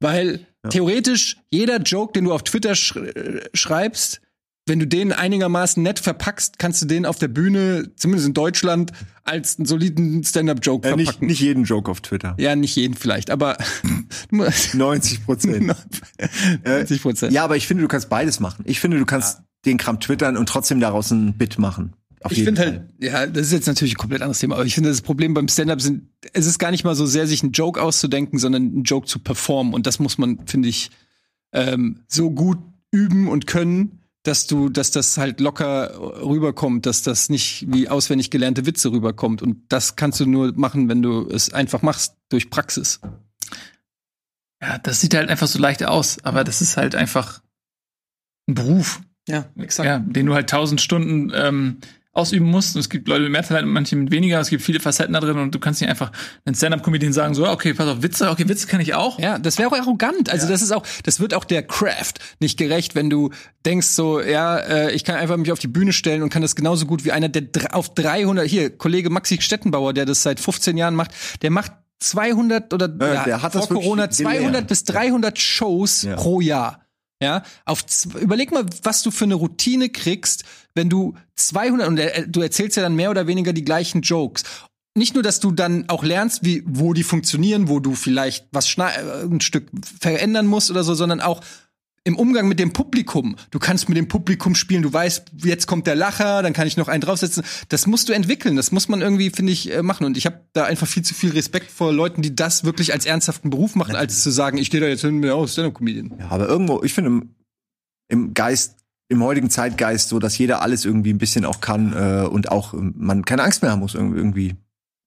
Weil theoretisch jeder Joke, den du auf Twitter sch äh, schreibst, wenn du den einigermaßen nett verpackst, kannst du den auf der Bühne, zumindest in Deutschland, als einen soliden Stand-up-Joke Äh, nicht, verpacken. nicht jeden Joke auf Twitter. Ja, nicht jeden vielleicht, aber 90 Prozent. 90 Prozent. ja, aber ich finde, du kannst beides machen. Ich finde, du kannst den Kram twittern und trotzdem daraus ein Bit machen. Auf Ich finde halt, ja, das ist jetzt natürlich ein komplett anderes Thema, aber ich finde das Problem beim Stand-up sind, es ist gar nicht mal so sehr, sich einen Joke auszudenken, sondern einen Joke zu performen. Und das muss man, finde ich, ähm, so gut üben und können, dass du, dass das halt locker rüberkommt, dass das nicht wie auswendig gelernte Witze rüberkommt. Und das kannst du nur machen, wenn du es einfach machst durch Praxis. Ja, das sieht halt einfach so leicht aus, aber das ist halt einfach ein Beruf, Ja, exakt. ja, den du halt tausend Stunden ähm, ausüben musst. Und es gibt Leute mit mehr Talent, manche mit weniger. Es gibt viele Facetten da drin und du kannst nicht einfach einen Stand-up-Comedian sagen, so, okay, pass auf, Witze, okay, Witze kann ich auch. Ja, das wäre auch arrogant. Also das ist auch, das wird auch der Craft nicht gerecht, wenn du denkst so, ja, äh, ich kann einfach mich auf die Bühne stellen und kann das genauso gut wie einer, der auf 300, hier, Kollege Maxi Stettenbauer, der das seit 15 Jahren macht, der macht 200 oder Ja, ja, der hat vor Corona gelernt. 200 bis 300 Shows Ja. pro Jahr. Ja, auf überleg mal, was du für eine Routine kriegst, wenn du 200 und er- du erzählst ja dann mehr oder weniger die gleichen Jokes. Nicht nur, dass du dann auch lernst, wie wo die funktionieren, wo du vielleicht was äh, ein Stück verändern musst oder so, sondern auch im Umgang mit dem Publikum. Du kannst mit dem Publikum spielen, du weißt, jetzt kommt der Lacher, dann kann ich noch einen draufsetzen. Das musst du entwickeln, das muss man irgendwie, finde ich, äh, machen. Und ich habe da einfach viel zu viel Respekt vor Leuten, die das wirklich als ernsthaften Beruf machen, als zu sagen, ich gehe da jetzt hin, bin auch Stand-up-Comedian. Ja, aber irgendwo, ich finde im, im Geist, im heutigen Zeitgeist so, dass jeder alles irgendwie ein bisschen auch kann äh, und auch ähm, man keine Angst mehr haben muss irgendwie.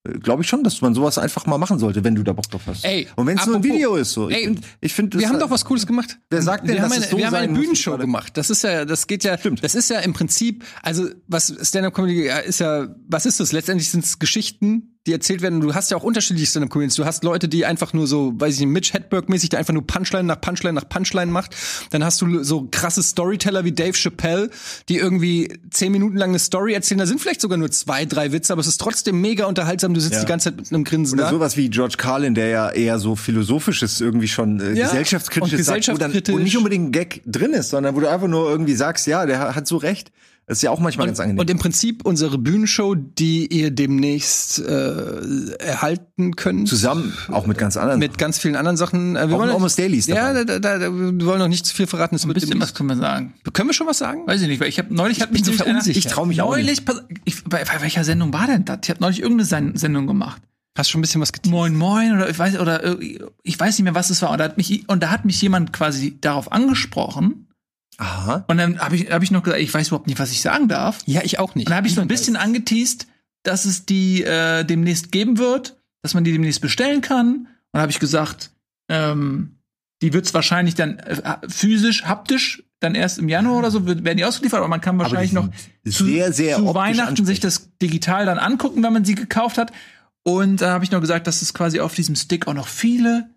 Glaube ich schon, dass man sowas einfach mal machen sollte, wenn du da Bock drauf hast. Ey, und wenn es nur ein Video ist, so. Ich Ey, find- ich finde, Wir haben doch was Cooles gemacht. Wer sagt denn, wir haben eine, es so wir haben eine Bühnenshow gemacht. Das ist ja, das geht ja, Stimmt. das ist ja im Prinzip, also was Stand-up-Comedy ja, ist ja, was ist das? Letztendlich sind es Geschichten, die erzählt werden. Du hast ja auch unterschiedliche Stand-up-Comedians. Du hast Leute, die einfach nur so, weiß ich nicht, Mitch Hedberg-mäßig, der einfach nur Punchline nach Punchline nach Punchline macht. Dann hast du so krasse Storyteller wie Dave Chappelle, die irgendwie zehn Minuten lang eine Story erzählen. Da sind vielleicht sogar nur zwei, drei Witze, aber es ist trotzdem mega unterhaltsam. Du sitzt Ja. die ganze Zeit mit einem Grinsen Oder da. sowas wie George Carlin, der ja eher so philosophisches, irgendwie schon äh, Ja, gesellschaftskritisches und sagt, wo, dann, gesellschaftskritisch. wo nicht unbedingt ein Gag drin ist, sondern wo du einfach nur irgendwie sagst, ja, der hat so recht. Das ist ja auch manchmal ganz angenehm. Und im Prinzip unsere Bühnenshow, die ihr demnächst äh, erhalten könnt. Zusammen, auch mit ganz anderen. Mit ganz vielen anderen Sachen. Äh, wir Auch wollen Almost Daily ist Ja, da, da, da, wir wollen noch nicht zu viel verraten. Es Ein bisschen was können wir sagen. Können wir schon was sagen? Weiß ich nicht, weil ich habe neulich hat mich so einer- verunsichert. Ich trau mich auch nicht. neulich, pass- ich, bei, bei welcher Sendung war denn das? Ich habe neulich irgendeine Sen Sendung gemacht. Hast schon ein bisschen was getan? Moin Moin oder ich weiß oder äh, ich weiß nicht mehr, was es war. Und da hat mich und da hat mich jemand quasi darauf angesprochen. Aha. Und dann habe ich hab ich noch gesagt, ich weiß überhaupt nicht, was ich sagen darf. Ja, ich auch nicht. Und dann habe ich so ein bisschen angeteased, dass es die äh, demnächst geben wird, dass man die demnächst bestellen kann. Und dann habe ich gesagt, ähm, die wird es wahrscheinlich dann äh, physisch, haptisch, dann erst im Januar oder so werden die ausgeliefert, aber man kann wahrscheinlich noch zu, sehr, sehr zu Weihnachten sich das digital dann angucken, wenn man sie gekauft hat. Und da habe ich noch gesagt, dass es quasi auf diesem Stick auch noch viele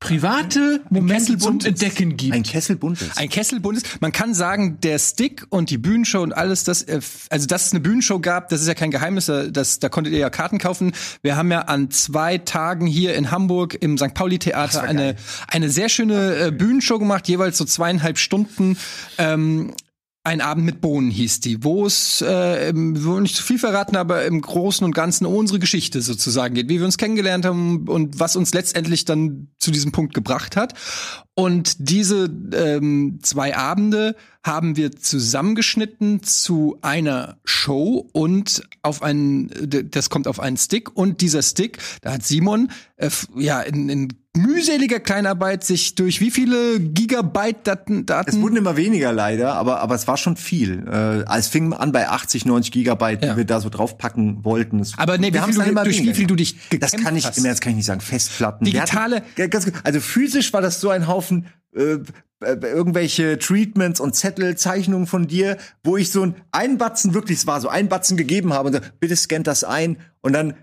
private Momente zum Kesselbuntes. Entdecken gibt. Ein Kessel buntes. Ein Kessel Bundes. Man kann sagen, der Stick und die Bühnenshow und alles, das, äh, also dass es eine Bühnenshow gab, das ist ja kein Geheimnis. da- Das, da konntet ihr ja Karten kaufen. Wir haben ja an zwei Tagen hier in Hamburg im St. Pauli Theater eine eine sehr schöne äh, Bühnenshow gemacht, jeweils so zweieinhalb Stunden. Ähm, ein Abend mit Bohnen hieß die, wo es, äh, wir wollen nicht zu viel verraten, aber im Großen und Ganzen unsere Geschichte sozusagen geht, wie wir uns kennengelernt haben und was uns letztendlich dann zu diesem Punkt gebracht hat. Und diese ähm, zwei Abende haben wir zusammengeschnitten zu einer Show und auf einen, das kommt auf einen Stick und dieser Stick, da hat Simon äh, ja in, in mühseliger Kleinarbeit sich durch wie viele Gigabyte Daten, Es Daten wurden immer weniger leider, aber, aber es war schon viel. Äh, es fing an bei 80, 90 Gigabyte, Ja. die wir da so draufpacken wollten. Es- Aber nee, wir haben's viel dann immer durch wie viel du dich. Das kann ich, hast. das kann ich nicht sagen. Festplatten. Digitale- hatten- also physisch war das so ein Haufen äh, äh, irgendwelche Treatments und Zettel, Zeichnungen von dir, wo ich so ein, Batzen wirklich, es war so, einen Batzen gegeben habe und so, bitte scannt das ein und dann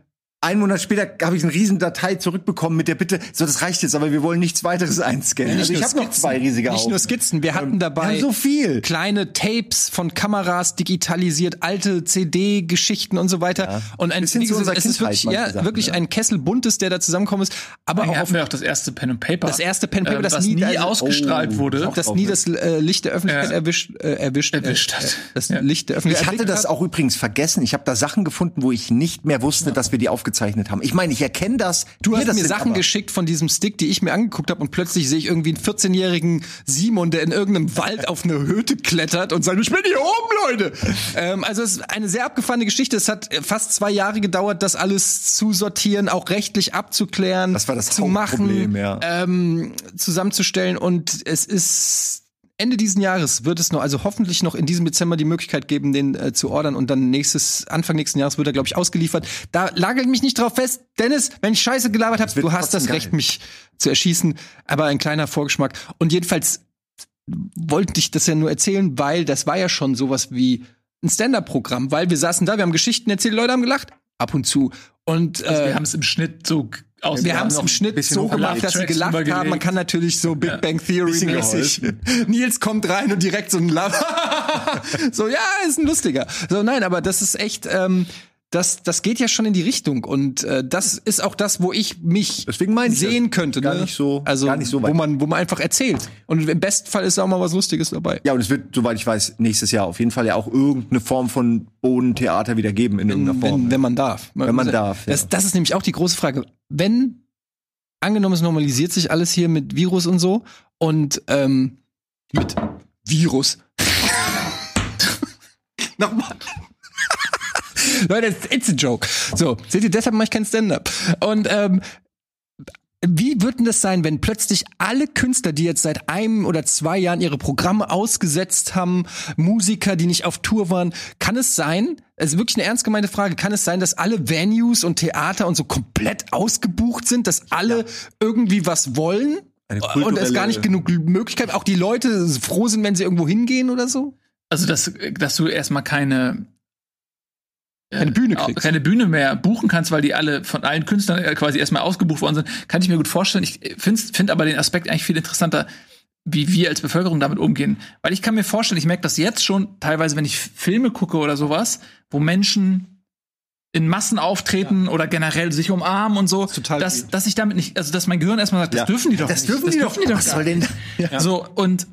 einen Monat später habe ich eine riesen Datei zurückbekommen mit der Bitte, so das reicht jetzt, aber wir wollen nichts weiteres einscannen. also ich habe noch zwei riesige Nicht Haufen. nur Skizzen, wir hatten Wir dabei so viel. kleine Tapes von Kameras digitalisiert, alte CD-Geschichten und so weiter. Und ein, Bisschen wie zu unserer es ist wirklich, ja, Sachen, wirklich ja. ein Kessel buntes, der da zusammenkommen ist. Aber Hier auch auf auch das erste Pen and Paper. Das erste Pen and Paper, äh, das nie- also- ausgestrahlt Oh, wurde. das nie das äh, Licht der Öffentlichkeit Ja. erwischt, äh, erwischt, Erwischt äh, hat. äh, das Ja. Licht der Öffentlichkeit Ich hatte das auch übrigens vergessen. Ich habe da Sachen gefunden, wo ich nicht mehr wusste, dass wir die aufgezeichnet haben. Ich meine, ich erkenne das. Du hast das mir Sachen aber- geschickt von diesem Stick, die ich mir angeguckt habe und plötzlich sehe ich irgendwie einen 14-jährigen Simon, der in irgendeinem Wald auf eine Hütte klettert und sagt, ich bin hier oben, Leute. ähm, also es ist eine sehr abgefahrene Geschichte. Es hat äh, fast zwei Jahre gedauert, das alles zu sortieren, auch rechtlich abzuklären, Das war das zu machen, ja. ähm, zusammenzustellen und es ist Ende diesen Jahres wird es noch, also hoffentlich noch in diesem Dezember die Möglichkeit geben, den äh, zu ordern und dann nächstes, Anfang nächsten Jahres wird er, glaube ich, ausgeliefert. Da lagert mich nicht drauf fest. Dennis, wenn ich Scheiße gelabert habe, du hast das trotzdem Recht, geil. mich zu erschießen, aber ein kleiner Vorgeschmack. Und jedenfalls wollte ich das ja nur erzählen, weil das war ja schon sowas wie ein Stand-up-Programm, weil wir saßen da, wir haben Geschichten erzählt, Leute haben gelacht, ab und zu. Und Also äh, wir haben es im Schnitt so aus. wir haben es im Schnitt so gemacht, dass sie gelacht haben. Man kann natürlich so Big Bang Theory Bisschen mäßig. Nils kommt rein und direkt so ein Lachen. so, ja, ist ein lustiger. So, nein, aber das ist echt, ähm, das, das geht ja schon in die Richtung. Und äh, das ist auch das, wo ich mich Deswegen ich sehen könnte. Gar ne? nicht so- also, gar nicht so weit. wo man, wo man einfach erzählt. Und im besten Fall ist auch mal was Lustiges dabei. Ja, und es wird, soweit ich weiß, nächstes Jahr auf jeden Fall ja auch irgendeine Form von Bodentheater wieder geben in irgendeiner Form. Wenn, wenn man darf. Wenn man darf, ja. Das, das ist nämlich auch die große Frage. Wenn angenommen, es normalisiert sich alles hier mit Virus und so und ähm, mit Virus. Nochmal. Leute, it's, a joke. So, seht ihr, deshalb mache ich kein Stand-up. Und ähm, wie wird denn das sein, wenn plötzlich alle Künstler, die jetzt seit einem oder zwei Jahren ihre Programme ausgesetzt haben, Musiker, die nicht auf Tour waren, kann es sein, es ist wirklich eine ernst gemeinte Frage, kann es sein, dass alle Venues und Theater und so komplett ausgebucht sind, dass alle irgendwie was wollen? Eine Und es gar nicht genug Möglichkeit, auch die Leute froh sind, wenn sie irgendwo hingehen oder so? Also, dass, dass du erstmal keine Keine Bühne kriegst. keine Bühne mehr buchen kannst, weil die alle von allen Künstlern äh, quasi erstmal ausgebucht worden sind, kann ich mir gut vorstellen. Ich finde find aber den Aspekt eigentlich viel interessanter, wie wir als Bevölkerung damit umgehen. Weil ich kann mir vorstellen, ich merke das jetzt schon teilweise, wenn ich Filme gucke oder sowas, wo Menschen in Massen auftreten oder generell sich umarmen und so, total dass, viel. dass ich damit nicht, also dass mein Gehirn erstmal sagt, das Ja. dürfen die doch Das nicht. dürfen die doch. die doch Was gar soll denn nicht. da- So, und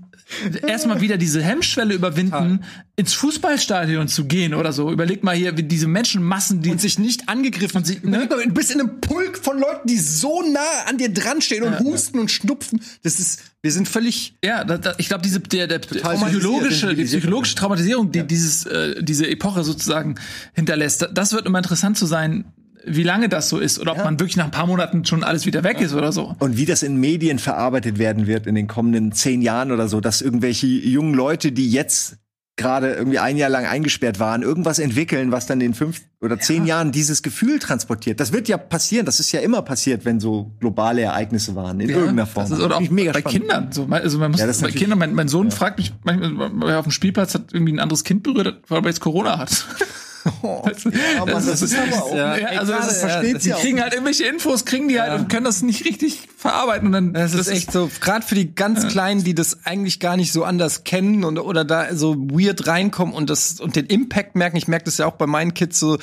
erstmal wieder diese Hemmschwelle überwinden, ins Fußballstadion zu gehen oder so. Überleg mal hier, wie diese Menschenmassen, die und sich nicht angegriffen und sich, ne? du bist in einem Pulk von Leuten, die so nah an dir dran stehen und husten und schnupfen. Das ist, wir sind völlig Ja, da, da, ich glaube, diese der, der psychologische, die psychologische Traumatisierung, die dieses äh, diese Epoche sozusagen hinterlässt, da- das wird immer interessant zu sein, wie lange das so ist oder ob man wirklich nach ein paar Monaten schon alles wieder weg ist oder so. Und wie das in Medien verarbeitet werden wird in den kommenden zehn Jahren oder so, dass irgendwelche jungen Leute, die jetzt gerade irgendwie ein Jahr lang eingesperrt waren, irgendwas entwickeln, was dann in fünf oder zehn Jahren dieses Gefühl transportiert. Das wird ja passieren. Das ist ja immer passiert, wenn so globale Ereignisse waren, in irgendeiner Form. Das ist, oder auch mega bei spannend. Kindern. So, also man muss Ja, bei Kindern, mein, mein Sohn fragt mich manchmal, weil er auf dem Spielplatz hat irgendwie ein anderes Kind berührt, weil er jetzt Corona hat. Ja, Mann, das ist aber auch. Ja, Ja, also gerade, das ja, die das kriegen halt irgendwelche Infos, kriegen die halt und können das nicht richtig verarbeiten und dann Das ist echt so, gerade für die ganz Kleinen, die das eigentlich gar nicht so anders kennen und oder da so weird reinkommen und das und den Impact merken. Ich merke das ja auch bei meinen Kids so.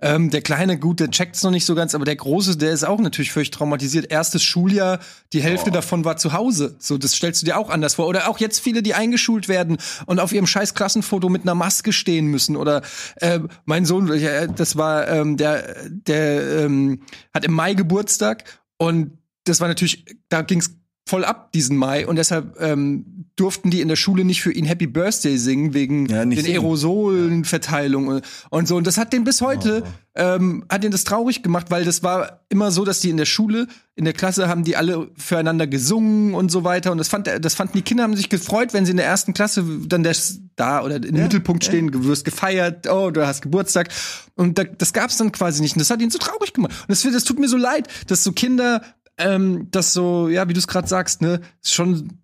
Ähm, der kleine, gut, der checkt's noch nicht so ganz, aber der große, der ist auch natürlich völlig traumatisiert. Erstes Schuljahr, die Hälfte davon war zu Hause. So, das stellst du dir auch anders vor. Oder auch jetzt viele, die eingeschult werden und auf ihrem scheiß Klassenfoto mit einer Maske stehen müssen. Oder äh, mein Sohn, das war ähm, der, der ähm, hat im Mai Geburtstag und das war natürlich, da ging's voll ab diesen Mai und deshalb ähm, durften die in der Schule nicht für ihn Happy Birthday singen wegen Ja, den. Aerosolenverteilung und, und so. Und das hat den bis heute ähm, hat den das traurig gemacht, weil das war immer so, dass die in der Schule in der Klasse haben die alle füreinander gesungen und so weiter. Und das fand das fanden die Kinder haben sich gefreut, wenn sie in der ersten Klasse dann das da oder im Mittelpunkt stehen, du wirst gefeiert, oh du hast Geburtstag. Und da, das gab's dann quasi nicht. Und das hat ihn so traurig gemacht. Und das, das tut mir so leid, dass so Kinder ähm, das so, ja, wie du es gerade sagst, ne, schon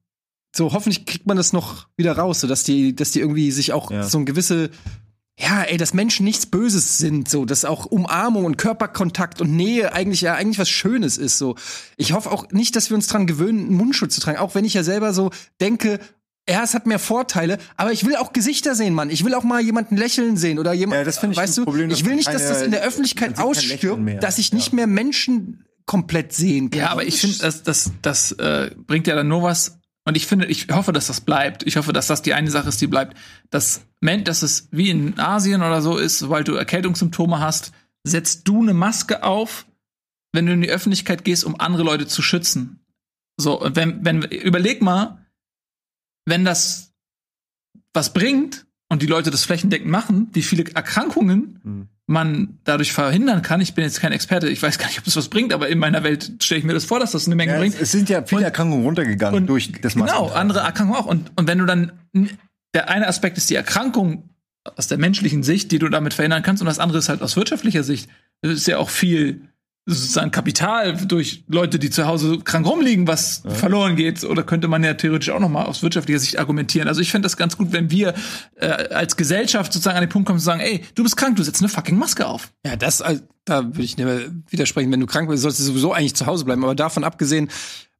so hoffentlich kriegt man das noch wieder raus, so dass die, dass die irgendwie sich auch Ja. so ein gewisse ja, ey, dass Menschen nichts Böses sind, so, dass auch Umarmung und Körperkontakt und Nähe eigentlich ja eigentlich was Schönes ist, so. Ich hoffe auch nicht, dass wir uns dran gewöhnen, einen Mundschutz zu tragen, auch wenn ich ja selber so denke, ja, es hat mehr Vorteile, aber ich will auch Gesichter sehen, Mann. Ich will auch mal jemanden lächeln sehen oder jemand, Ja, das finde ich weißt du, Problem, dass ich will nicht, dass das in der Öffentlichkeit ausstirbt, dass ich nicht mehr Menschen komplett sehen kann. Ja, aber ich finde, das, das, das äh, bringt ja dann nur was. Und ich finde, ich hoffe, dass das bleibt. Ich hoffe, dass das die eine Sache ist, die bleibt. Dass, Men- dass es wie in Asien oder so ist, sobald du Erkältungssymptome hast, setzt du eine Maske auf, wenn du in die Öffentlichkeit gehst, um andere Leute zu schützen. So, und wenn, wenn, überleg mal, wenn das was bringt und die Leute das flächendeckend machen, wie viele Erkrankungen Hm. Man dadurch verhindern kann. Ich bin jetzt kein Experte, ich weiß gar nicht, ob es was bringt, aber in meiner Welt stelle ich mir das vor, dass das eine Menge Ja, bringt. es, es sind ja viele Und- Erkrankungen runtergegangen und- durch das Genau, Maskentragen. andere Erkrankungen auch. Und, und wenn du dann, der eine Aspekt ist die Erkrankung aus der menschlichen Sicht, die du damit verhindern kannst, und das andere ist halt aus wirtschaftlicher Sicht. Das ist ja auch viel sozusagen Kapital durch Leute, die zu Hause krank rumliegen, was verloren geht. Oder könnte man ja theoretisch auch noch mal aus wirtschaftlicher Sicht argumentieren. Also ich fände das ganz gut, wenn wir äh, als Gesellschaft sozusagen an den Punkt kommen zu sagen, ey, du bist krank, du setzt eine fucking Maske auf. Ja, das, äh, da würde ich nicht mehr widersprechen. Wenn du krank bist, solltest du sowieso eigentlich zu Hause bleiben. Aber davon abgesehen,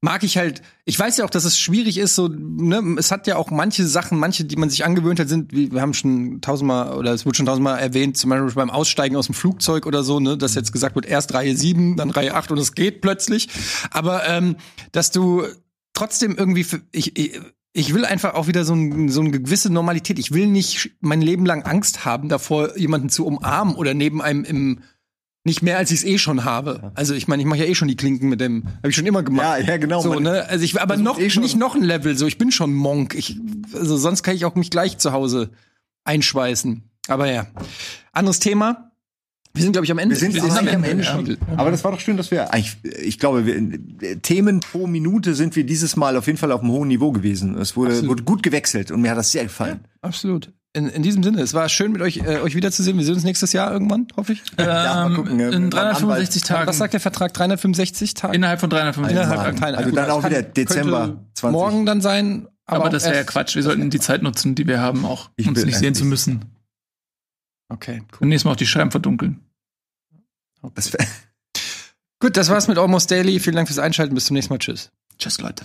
mag ich halt, ich weiß ja auch, dass es schwierig ist, so, ne, es hat ja auch manche Sachen, manche, die man sich angewöhnt hat, sind, wie, wir haben schon tausendmal, oder es wurde schon tausendmal erwähnt, zum Beispiel beim Aussteigen aus dem Flugzeug oder so, ne, dass jetzt gesagt wird, erst Reihe 7, dann Reihe 8 und es geht plötzlich. Aber, ähm, dass du trotzdem irgendwie, für, ich, ich, ich will einfach auch wieder so, ein, so eine gewisse Normalität. Ich will nicht mein Leben lang Angst haben, davor jemanden zu umarmen oder neben einem im nicht mehr als ich es eh schon habe. Also ich meine, ich mache ja eh schon die Klinken mit dem, habe ich schon immer gemacht. Ja, ja, genau. So, ne? Also ich aber noch eh nicht noch ein Level. So, ich bin schon Monk. Ich, also sonst kann ich auch mich gleich zu Hause einschweißen. Aber ja, anderes Thema. Wir sind glaube ich am Ende. Wir sind, Wir sind am Ende ja. Aber das war doch schön, dass wir eigentlich, ich glaube, wir, Themen pro Minute sind wir dieses Mal auf jeden Fall auf einem hohen Niveau gewesen. Es wurde, wurde gut gewechselt und mir hat das sehr gefallen. Absolut. In, in diesem Sinne, es war schön mit euch äh, euch wiederzusehen. Wir sehen uns nächstes Jahr irgendwann, hoffe ich. Ja, mal gucken, Ähm, äh, in mit meinem 365 Tagen. Was sagt der Vertrag? 365 Tage? Innerhalb von 365 Innerhalb Tagen. Tagen. Also Gut, dann auch wieder Dezember könnte 20. Morgen dann sein. Aber, Aber das wäre ja Quatsch. Wir sollten die Zeit nutzen, die wir haben, auch Ich uns nicht sehen zu müssen. Okay, cool. Und nächstes Mal auch die Scheiben verdunkeln. Das Gut, das war's mit Almost Daily. Vielen Dank fürs Einschalten. Bis zum nächsten Mal. Tschüss. Tschüss, Leute.